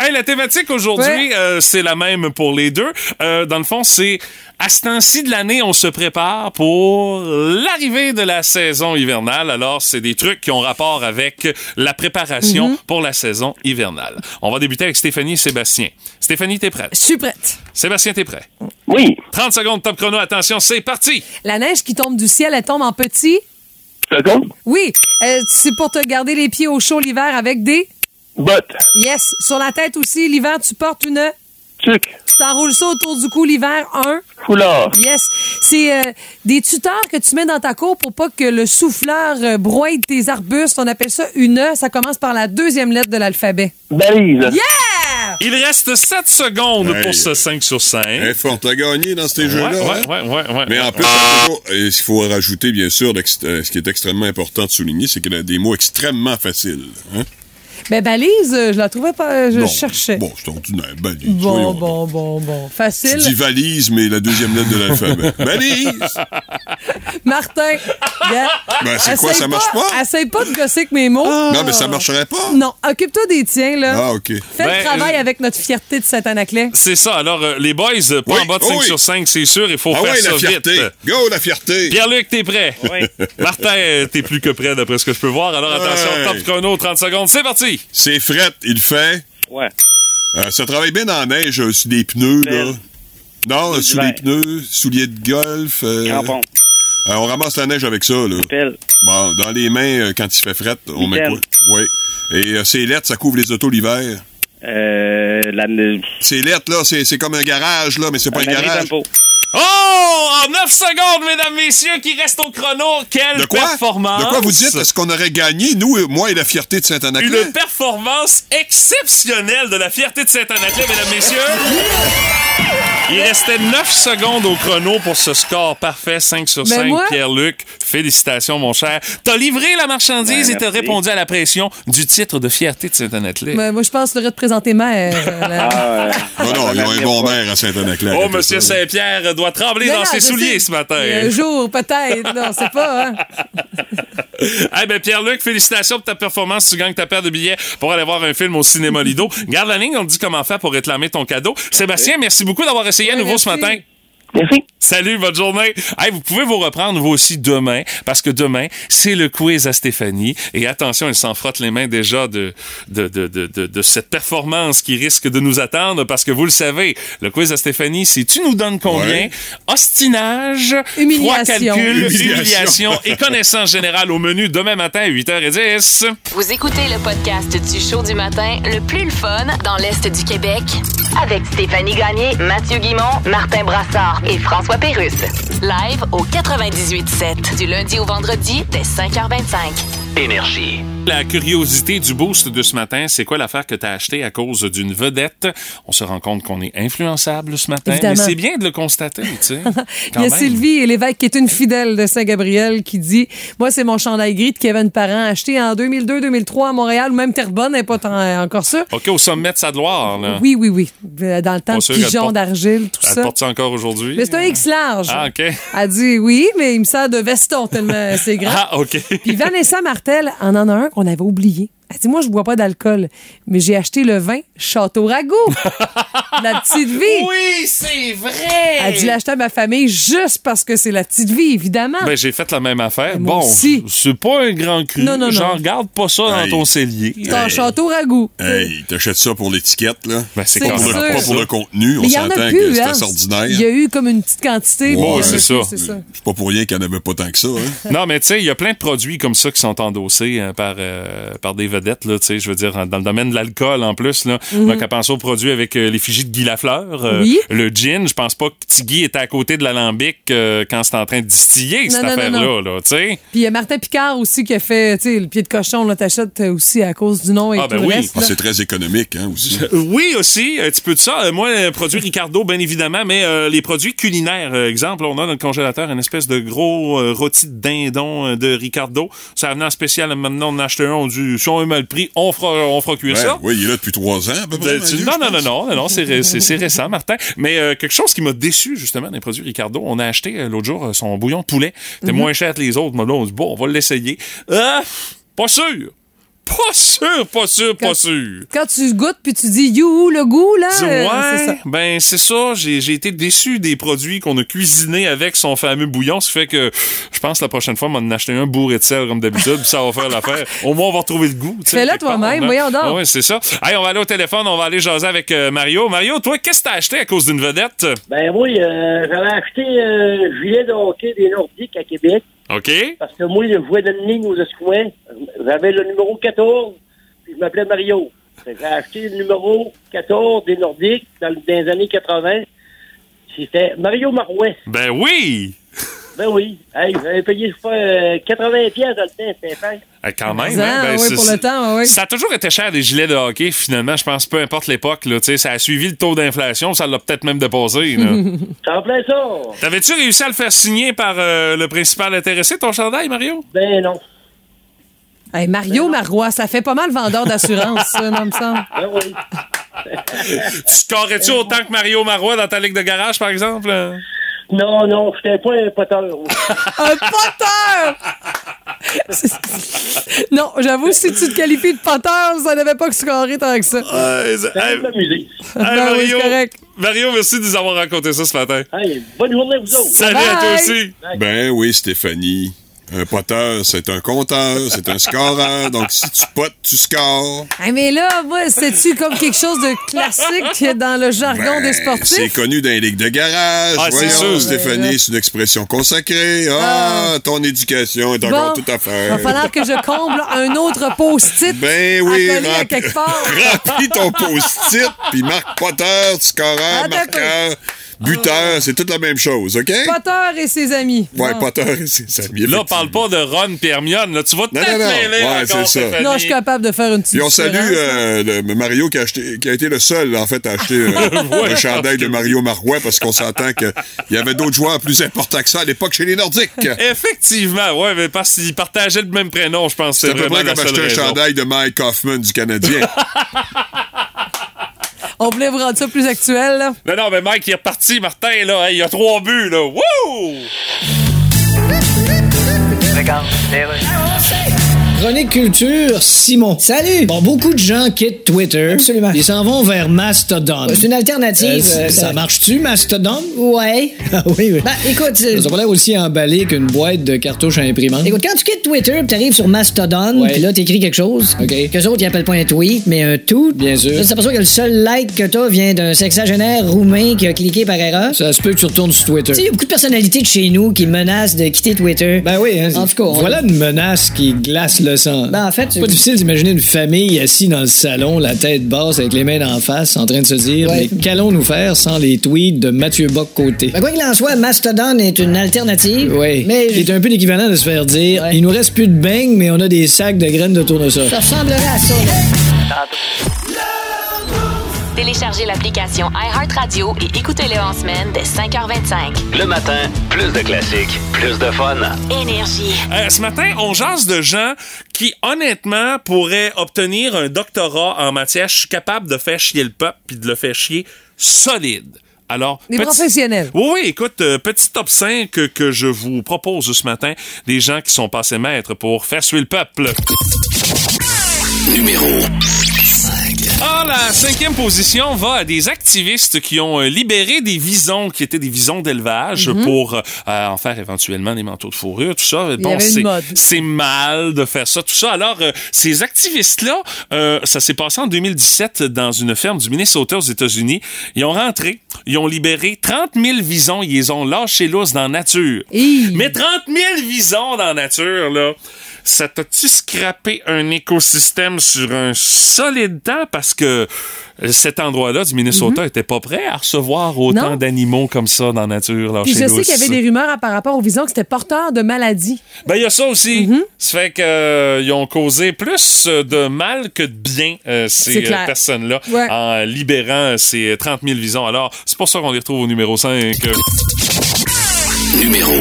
Hey, la thématique aujourd'hui,
Ouais.
euh, c'est la même pour les deux. Euh, dans le fond, c'est à ce temps-ci de l'année, on se prépare pour l'arrivée de la saison hivernale. Alors, c'est des trucs qui ont rapport avec la préparation
Mhm.
pour la saison hivernale. On va débuter avec Stéphanie et Sébastien. Stéphanie, t'es prête?
Je suis prête.
Sébastien, t'es prêt?
Oui.
30 secondes, top chrono. Attention, c'est parti!
La neige qui tombe du ciel, elle tombe en petit?
Seconde.
Oui. Euh, c'est pour te garder les pieds au chaud l'hiver avec des.
Botte.
Yes. Sur la tête aussi, l'hiver, tu portes une.
Tuc.
Tu t'enroules ça autour du cou l'hiver, un.
Foulard.
Yes. C'est euh, des tuteurs que tu mets dans ta cour pour pas que le souffleur euh, broie tes arbustes. On appelle ça une E. Ça commence par la deuxième lettre de l'alphabet.
Balise.
Yeah!
Il reste 7 secondes
Hey.
pour ce 5 sur 5.
Hein, fort à gagner dans ces jeux-là.
ouais,
hein?
ouais, ouais, ouais,
Mais en plus, il faut- euh, il faut rajouter, bien sûr, euh, ce qui est extrêmement important de souligner, c'est qu'il y a des mots extrêmement faciles. hein.
Ben, balise, euh, je la trouvais pas. Je
Non.
cherchais.
Bon, c'est ordinaire. Balise.
Bon,
voyons.
bon, bon, bon.
Tu
Facile.
dis valise, mais la deuxième lettre de l'alphabet. Balise!
Martin.
Ben, c'est quoi, ça marche pas?
Essaye pas de gosser avec mes mots.
Non, mais ça marcherait pas.
Non, occupe-toi des tiens, là.
Ah, OK.
Fais
Ben,
le travail
euh,
avec notre fierté de Saint-Anaclet.
C'est ça. Alors, euh, les boys, euh, pas
Oui,
en bas de
oh
5
oui.
sur 5, c'est sûr. Il faut
Ah
faire
ouais,
ça
la fierté.
vite.
Go, la fierté.
Pierre-Luc, t'es prêt?
Oui.
Martin, euh, t'es plus que prêt d'après ce que je peux voir. Alors attention,
Ouais.
top chrono, 30 secondes, c'est parti!
C'est fret, il fait.
Ouais.
Euh, ça travaille bien dans la neige, euh, sur des pneus, là.
Pelle.
Non, euh, sous les pneus, souliers de golf. euh,
Crampon.
euh, on ramasse la neige avec ça, là. Bon, dans les mains, quand il fait fret, on met quoi? Oui. Et c'est lettres, ça couvre les autos l'hiver.
Euh, la,
C'est lettres, là, c'est c'est comme un garage, là, mais c'est pas un garage.
Oh! En 9 secondes, mesdames, messieurs, qui reste au chrono. Quelle
De quoi?
performance!
De quoi vous dites? Est-ce qu'on aurait gagné, nous, moi et la fierté de Saint-Anaclet?
Une performance exceptionnelle de la fierté de Saint-Anaclet, mesdames, messieurs. Il restait 9 secondes au chrono pour ce score parfait, 5 sur
Ben
5.
moi-
Pierre-Luc, félicitations, mon cher. T'as livré la marchandise
Ben,
et t'as répondu à la pression du titre de fierté de Saint-Anaclet.
Ben, moi, je pense que tu devrais te présenter mère. euh.
Ah, ouais.
Non, non, ils ont un bon maire à Saint-Anaclet.
Oh, Monsieur. Saint-Pierre doit trembler dans
non,
ses souliers
sais.
ce matin.
Un jour, peut-être. Non, c'est pas, hein?
Eh ben Pierre-Luc, félicitations pour ta performance. Tu gagnes ta paire de billets pour aller voir un film au cinéma Lido. Garde la ligne, on te dit comment faire pour réclamer ton cadeau. Sébastien, merci beaucoup d'avoir essayé à nouveau ce matin.
Merci.
Salut, bonne journée. Hey, vous pouvez vous reprendre vous aussi demain, parce que demain, c'est le quiz à Stéphanie. Et attention, elle s'en frotte les mains déjà de, de, de, de, de, de cette performance qui risque de nous attendre, parce que vous le savez, le quiz à Stéphanie, c'est tu nous donnes combien?
Ouais.
Ostinage,
Humiliation.
froid calcul,
Humiliation.
humiliation et connaissance générale au menu demain matin à 8h10.
Vous écoutez le podcast du show du matin le plus le fun dans l'Est du Québec avec Stéphanie Gagné, Mathieu Guimont, Martin Brassard et François Pérusse. Live au 98.7 du lundi au vendredi dès 5h25.
Énergie.
La curiosité du boost de ce matin, c'est quoi l'affaire que tu as acheté à cause d'une vedette? On se rend compte qu'on est influençable ce matin,
Évidemment.
mais c'est bien de le constater, tu sais.
Il y a
même.
Sylvie l'évêque qui est une fidèle de Saint-Gabriel qui dit Moi, c'est mon chandail gris de Kevin Parent acheté en 2002-2003 à Montréal, ou même Terrebonne, n'est pas tant- encore ça.
OK, au sommet de sa gloire, là.
Oui, oui, oui. Euh, Dans le temps de pigeon d'argile, tout
Elle
ça.
porte ça encore aujourd'hui?
Mais c'est un X large.
Ah, OK.
Elle dit oui, mais il me sert de veston tellement c'est grand.
Ah, OK.
Puis Vanessa Martel en en a un qu'on avait oublié. Elle dit Moi, je bois pas d'alcool, mais j'ai acheté le vin Château Ragout. la petite vie.
Oui, c'est vrai!
Elle dit l'acheter à ma famille juste parce que c'est la petite vie, évidemment.
Ben, j'ai fait la même affaire.
moi
bon,
aussi.
c'est pas un grand cru.
Non, non, non.
J'en garde pas ça dans ton cellier.
c'est un Château Ragout.
Hey, t'achètes ça pour l'étiquette, là.
Ben, c'est
C'est
Pas pas pour le contenu, on
Mais il y en
s'entend
a
que
plus,
c'est
hein.
ordinaire.
Il y a eu comme une petite quantité.
Ouais,
euh,
c'est ça.
C'est ça.
C'est pas pour rien qu'il n'y en avait pas tant que ça. Hein?
Non, mais tu sais, il y a plein de produits comme ça qui sont endossés hein, par, euh, par des vedettes, là, tu sais, je veux dire, dans le domaine de l'alcool, en plus, là. Donc, à penser aux produits avec euh, l'effigie de Guy Lafleur, euh.
Oui.
le gin, je pense pas que Tiggy était à côté de l'alambic euh, quand c'était en train de distiller, cette
Non, non, non,
affaire-là,
non.
là, tu sais.
Puis il y a Martin Picard aussi qui a fait, tu sais, le pied de cochon, là, t'achètes aussi à cause du nom et
Ah,
tout
ben
le
oui.
reste.
Ah, c'est très économique, hein, aussi.
Oui, aussi, un petit peu de ça. Euh, moi, produit Ricardo, bien évidemment, mais euh, les produits culinaires, exemple, on a dans le congélateur une espèce de gros euh, rôti de dindon de Ricardo. Ça venait en spécial, maintenant on en a acheté un, on dit, si on est mal pris, on fera, on fera cuire
Ouais,
ça.
oui, il est là depuis trois ans, à peu près.
Ben, tu-
Manu,
non, non, non, non, non, non, c'est ré- c'est c'est récent, Martin. Mais euh, quelque chose qui m'a déçu, justement, dans les produits Ricardo, on a acheté euh, l'autre jour euh, son bouillon de poulet. C'était moins cher que les autres, mais là, on dit, bon, on va l'essayer. Ah, pas sûr. Pas sûr, pas sûr, pas sûr.
Quand tu goûtes puis tu dis you le goût là, euh,
ouais,
c'est ça.
ben c'est ça. J'ai j'ai été déçu des produits qu'on a cuisinés avec son fameux bouillon, ce qui fait que je pense la prochaine fois, on va en acheter un bourré de sel comme d'habitude, ça va faire l'affaire. Au moins, on va retrouver le goût. tu sais,
Fais-le toi-même, voyons donc.
Oui, c'est ça. Hey, on va aller au téléphone, on va aller jaser avec euh, Mario. Mario, toi, qu'est-ce que t'as acheté à cause d'une vedette?
Ben oui, euh, j'avais acheté un gilet de hockey des Nordiques à Québec.
OK?
Parce que moi, je jouais dans une ligne aux Escouins. J'avais le numéro 14, puis je m'appelais Mario. J'ai acheté le numéro 14 des Nordiques dans, dans les années 80. C'était Mario Marouet.
Ben oui!
Ben oui. Hey, j'avais payé, je sais pas, euh, 80 pièces dans le temps, Stéphane.
Eh, quand même,
Ah,
hein? Ben,
oui, pour le temps, oui.
Ça a toujours été cher des gilets de hockey, finalement. Je pense, peu importe l'époque, là, tu sais, ça a suivi le taux d'inflation, ça l'a peut-être même dépassé. là.
C'est en ça?
T'avais-tu réussi à le faire signer par euh, le principal intéressé, ton chandail, Mario?
Ben non.
Hey, Mario Marois, ça fait pas mal vendeur d'assurance, ça, non, me semble.
Ah oui.
Tu scorais-tu autant que Mario Marois dans ta ligue de garage, par exemple?
Non, non, j'étais pas un poteur.
Un poteur! non, j'avoue, si tu te qualifies de poteur, ça n'avait pas que scorer tant que ça.
Hey,
m'amuser.
Ben oui,
Mario,
c'est correct.
Mario, merci de nous avoir raconté ça ce matin.
Hey, bonne journée à vous autres.
Salut à toi aussi.
Ben oui, Stéphanie. Un poteur, c'est un compteur, c'est un scoreur. Donc, si tu potes, tu scores.
Hey, mais là, moi, c'est-tu comme quelque chose de classique dans le jargon des
C'est
sportifs?
connu dans les ligues de garage.
Ah, c'est
Voyons,
sûr.
Stéphanie, c'est une expression consacrée. Ah, ton éducation est encore
Bon,
tout à
Il
faire.
va falloir que je comble un autre post-it
Ben oui,
à quelque part.
remplis ton post-it, puis marque poteur, scoreur, marqueur, buteur, c'est toute la même chose, OK?
Potter et ses amis.
Ouais,
Bon.
Potter et ses amis.
Là, parle pas de Ron et Hermione. Là. Tu vas te
Non, non, non.
mêler
Ouais,
encore,
c'est ça.
Stéphanie.
Non, je suis capable de faire une petite
Puis on salue
différence.
euh, le- Mario qui a, acheté, qui a été le seul, en fait, à acheter euh,
Ouais,
un chandail de Mario Marois parce qu'on s'entend qu'il y avait d'autres joueurs plus importants que ça à l'époque chez les Nordiques.
Effectivement, ouais, mais parce qu'ils partageaient le même prénom, je pense. que
C'est
C'est
à peu
vraiment
près
la
comme
seule
acheter un
raison.
chandail de Mike Hoffman du Canadien.
On voulait vous rendre ça plus actuel. là.
Non, non, mais Mike, il est reparti, Martin, là. Hey, il a trois buts, là. Wouh!
Chronique culture, Simon. Salut! Bon, beaucoup de gens quittent Twitter. Absolument. Ils s'en vont vers Mastodon.
C'est une alternative,
Euh,
euh,
ça
ça-
marche-tu, Mastodon?
Ouais.
Ah oui, oui.
Ben, écoute, euh,
Ça a pas l'air aussi emballé qu'une boîte de cartouches à imprimante.
Écoute, quand tu quittes Twitter, puis t'arrives sur Mastodon, puis là, t'écris quelque chose.
OK.
Qu'eux autres, ils appellent pas un tweet, mais un tout.
Bien sûr.
Là, tu t'aperçois que le seul like que t'as vient d'un sexagénaire roumain qui a cliqué par erreur.
Ça se peut que tu retournes sur Twitter.
Tu sais, il y a beaucoup de personnalités de chez nous qui menacent de quitter Twitter.
Ben oui, hein,
En tout cas, on-
voilà une menace qui glace le
Ben, en fait,
c'est pas difficile d'imaginer une famille assise dans le salon, la tête basse, avec les mains d'en face, en train de se dire
Ouais.
Mais qu'allons-nous faire sans les tweets de Mathieu Bock-Côté?
Ben, quoi qu'il en soit, Mastodon est une alternative.
Oui.
Mais
C'est un peu l'équivalent de se faire dire
Ouais.
Il nous reste plus de beignes, mais on a des sacs de graines de tournesol.
ça ressemblerait à ça. là.
Téléchargez l'application iHeartRadio et écoutez-le en semaine dès 5h25.
Le matin, plus de classiques, plus de fun.
Énergie.
Euh, ce matin, on jase de gens qui, honnêtement, pourraient obtenir un doctorat en matière. Je suis capable de faire chier le peuple puis de le faire chier solide. Alors,
Des
petit-
professionnels.
Oui, oui, écoute, euh, petit top 5 que, que je vous propose ce matin, des gens qui sont passés maîtres pour faire suer le peuple.
Numéro
Ah, la cinquième position va à des activistes qui ont euh, libéré des visons qui étaient des visons d'élevage
Mhm.
pour euh, en faire éventuellement des manteaux de fourrure, tout ça.
une
c'est- mal de faire ça, tout ça. Alors, euh, ces activistes-là, euh, ça s'est passé en 2017 dans une ferme du Minnesota aux États-Unis. Ils ont rentré, ils ont libéré 30 000 visons, ils les ont lâchés lousses dans la nature. Mais 30 000 visons dans la nature, là, ça t'a-tu scrappé un écosystème sur un solide temps? Parce que cet endroit-là du Minnesota était pas prêt à recevoir autant d'animaux comme ça dans la nature.
Puis
lâchés
je sais qu'il y avait des rumeurs par rapport aux visons que c'était porteur de maladies.
Ben, il y a ça aussi.
Mhm.
Ça fait qu'ils ont causé plus euh, de mal que de bien, euh, ces euh, personnes-là,
Ouais.
en libérant ces 30 000 visons. Alors, c'est pour ça qu'on les retrouve au numéro 5.
Numéro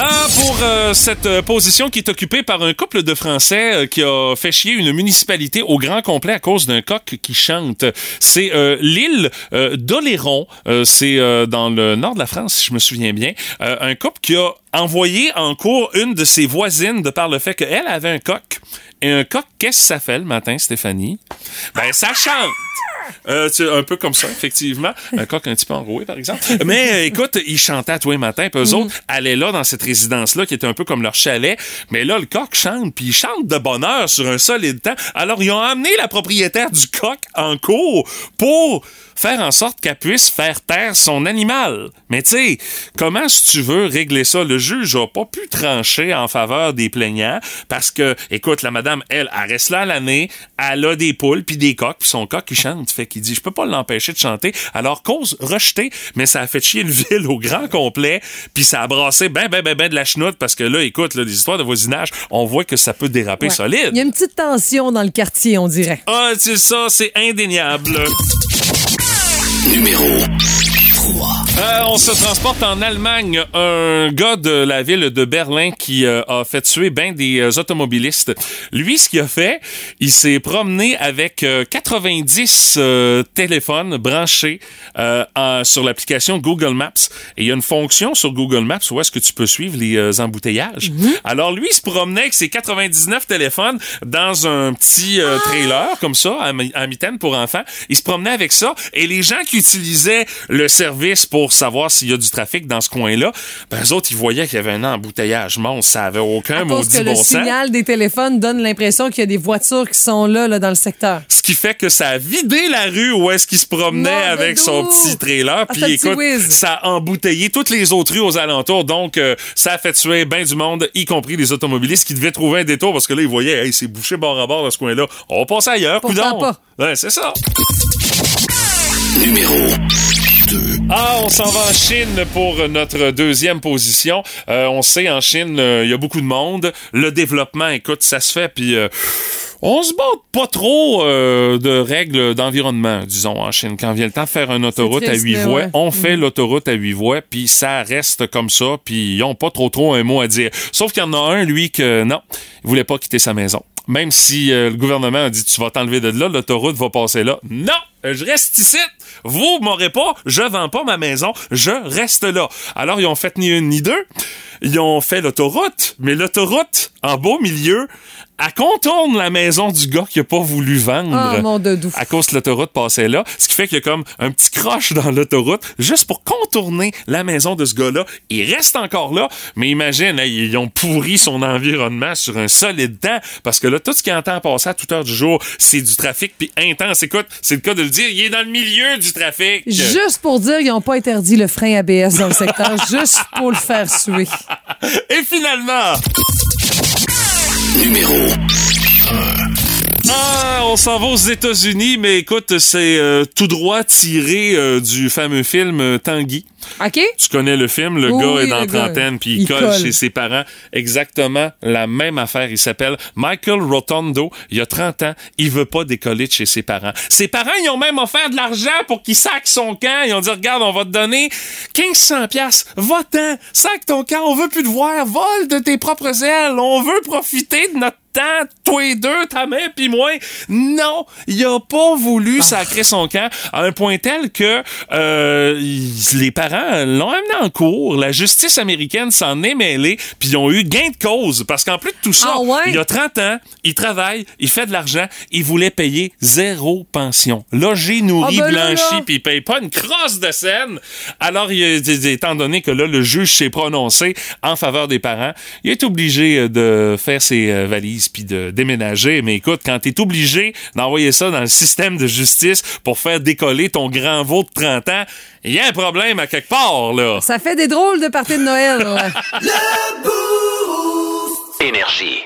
Ah, pour euh, cette euh, position qui est occupée par un couple de Français euh, qui a fait chier une municipalité au grand complet à cause d'un coq qui chante. C'est euh, l'île d'Oléron. C'est dans le nord de la France, si je me souviens bien. Un couple qui a envoyé en cours une de ses voisines de par le fait qu'elle avait un coq. Et un coq, qu'est-ce que ça fait le matin, Stéphanie? Ben, ça chante! Euh, tu- un peu comme ça, effectivement. Un coq un petit peu enroué, par exemple. Mais euh, écoute, ils chantaient à tous les matins, puis eux autres allaient là dans cette résidence-là, qui était un peu comme leur chalet. Mais là, le coq chante, puis il chante de bonheur sur un solide temps. Alors, ils ont amené la propriétaire du coq en cours pour faire en sorte qu'elle puisse faire taire son animal. Mais tu sais, comment si tu veux régler ça? Le juge a pas pu trancher en faveur des plaignants parce que, écoute, la madame, elle, elle reste là l'année, elle a des poules puis des coqs, puis son coq, il chante. Fait qu'il dit, je peux pas l'empêcher de chanter. Alors, cause rejetée, mais ça a fait chier une ville au grand complet, puis ça a brassé ben, ben, ben, ben de la chenoute parce que là, écoute, là, les histoires de voisinage, on voit que ça peut déraper
Ouais.
solide.
Il y a une petite tension dans le quartier, on dirait.
Ah, c'est ça, c'est indéniable.
Numéro 3
Euh, on se transporte en Allemagne. Un gars de la ville de Berlin qui euh, a fait tuer bien des euh, automobilistes. Lui, ce qu'il a fait, il s'est promené avec euh, 90 euh, téléphones branchés en- sur l'application Google Maps. Et il y a une fonction sur Google Maps où est-ce que tu peux suivre les embouteillages. Alors lui, il se promenait avec ses 99 téléphones dans un petit euh, trailer comme ça, à, à mitaine pour enfants. Il se promenait avec ça et les gens qui utilisaient le service pour savoir s'il y a du trafic dans ce coin-là, ben eux autres, ils voyaient qu'il y avait un embouteillage monstre. Ça avait aucun maudit
que
bon
le
sens.
signal des téléphones donne l'impression qu'il y a des voitures qui sont là, là dans le secteur.
Ce qui fait que ça a vidé la rue où est-ce qu'il se promenait avec son petit trailer.
Ah,
Puis écoute, ça a embouteillé toutes les autres rues aux alentours. Donc, euh, ça a fait tuer bien du monde, y compris les automobilistes qui devaient trouver un détour parce que là, ils voyaient, hey, c'est bouché bord à bord dans ce coin-là. On va passer ailleurs, coudonc. Ouais, c'est ça.
Numéro
Ah, on s'en va en Chine pour notre deuxième position. Euh, on sait, en Chine, euh, il y a beaucoup de monde. Le développement, écoute, ça se fait, puis... euh, on se bat pas trop euh, de règles d'environnement, disons, en Chine. Quand vient le temps de faire une autoroute
triste,
à huit voies,
ouais.
on fait
Mhm.
l'autoroute à huit voies, puis ça reste comme ça, puis ils ont pas trop trop un mot à dire. Sauf qu'il y en a un, lui, que non, il voulait pas quitter sa maison. Même si euh, le gouvernement a dit tu vas t'enlever de là, l'autoroute va passer là. Non, je reste ici. Vous m'aurez pas, je vends pas ma maison, je reste là. Alors ils ont fait ni une ni deux. Ils ont fait l'autoroute, mais l'autoroute en beau milieu, elle contourne la maison du gars qui a pas voulu vendre.
Ah, mon.
À cause que l'autoroute passait là. Ce qui fait qu'il y a comme un petit croche dans l'autoroute, juste pour contourner la maison de ce gars-là. Il reste encore là, mais imagine, ils ont pourri son environnement sur un solide temps, parce que là, tout ce qu'il entend passer à toute heure du jour, c'est du trafic, puis intense. Écoute, c'est le cas de le dire, il est dans le milieu du trafic.
Juste pour dire, ils n'ont pas interdit le frein ABS dans le secteur, juste pour le faire suer.
Et finalement...
Numéro
Ah, on s'en va aux États-Unis, mais écoute, c'est euh, tout droit tiré euh, du fameux film euh, Tanguy.
OK?
Tu connais le film, le
Oui,
gars est dans la trentaine, puis il,
il
colle,
colle.
chez ses parents. Exactement la même affaire. Il s'appelle Michael Rotondo. Il a 30 ans. Il veut pas décoller de chez ses parents. Ses parents, ils ont même offert de l'argent pour qu'il sac son camp. Ils ont dit, regarde, on va te donner 1500 pièces. Va-t'en, sac ton camp. On veut plus te voir. Vole de tes propres ailes. On veut profiter de notre temps, toi et deux, ta mère puis moi. Non, il a pas voulu sacrer son camp à un point tel que euh, il- les parents l'ont amené en cours. La justice américaine s'en est mêlée, puis ils ont eu gain de cause. Parce qu'en plus de tout ça,
Ah ouais?
il a 30 ans, il travaille, il fait de l'argent, il voulait payer zéro pension. Logé, nourri,
Ah ben
blanchi, puis il paye pas une crosse de scène. Alors, il étant donné que là, le juge s'est prononcé en faveur des parents, il est obligé euh, de faire ses euh, valises puis de déménager. Mais écoute, quand t'es obligé d'envoyer ça dans le système de justice pour faire décoller ton grand veau de 30 ans, il y a un problème à quelque part, là.
Ça fait des drôles de parties de Noël. ouais.
Énergie.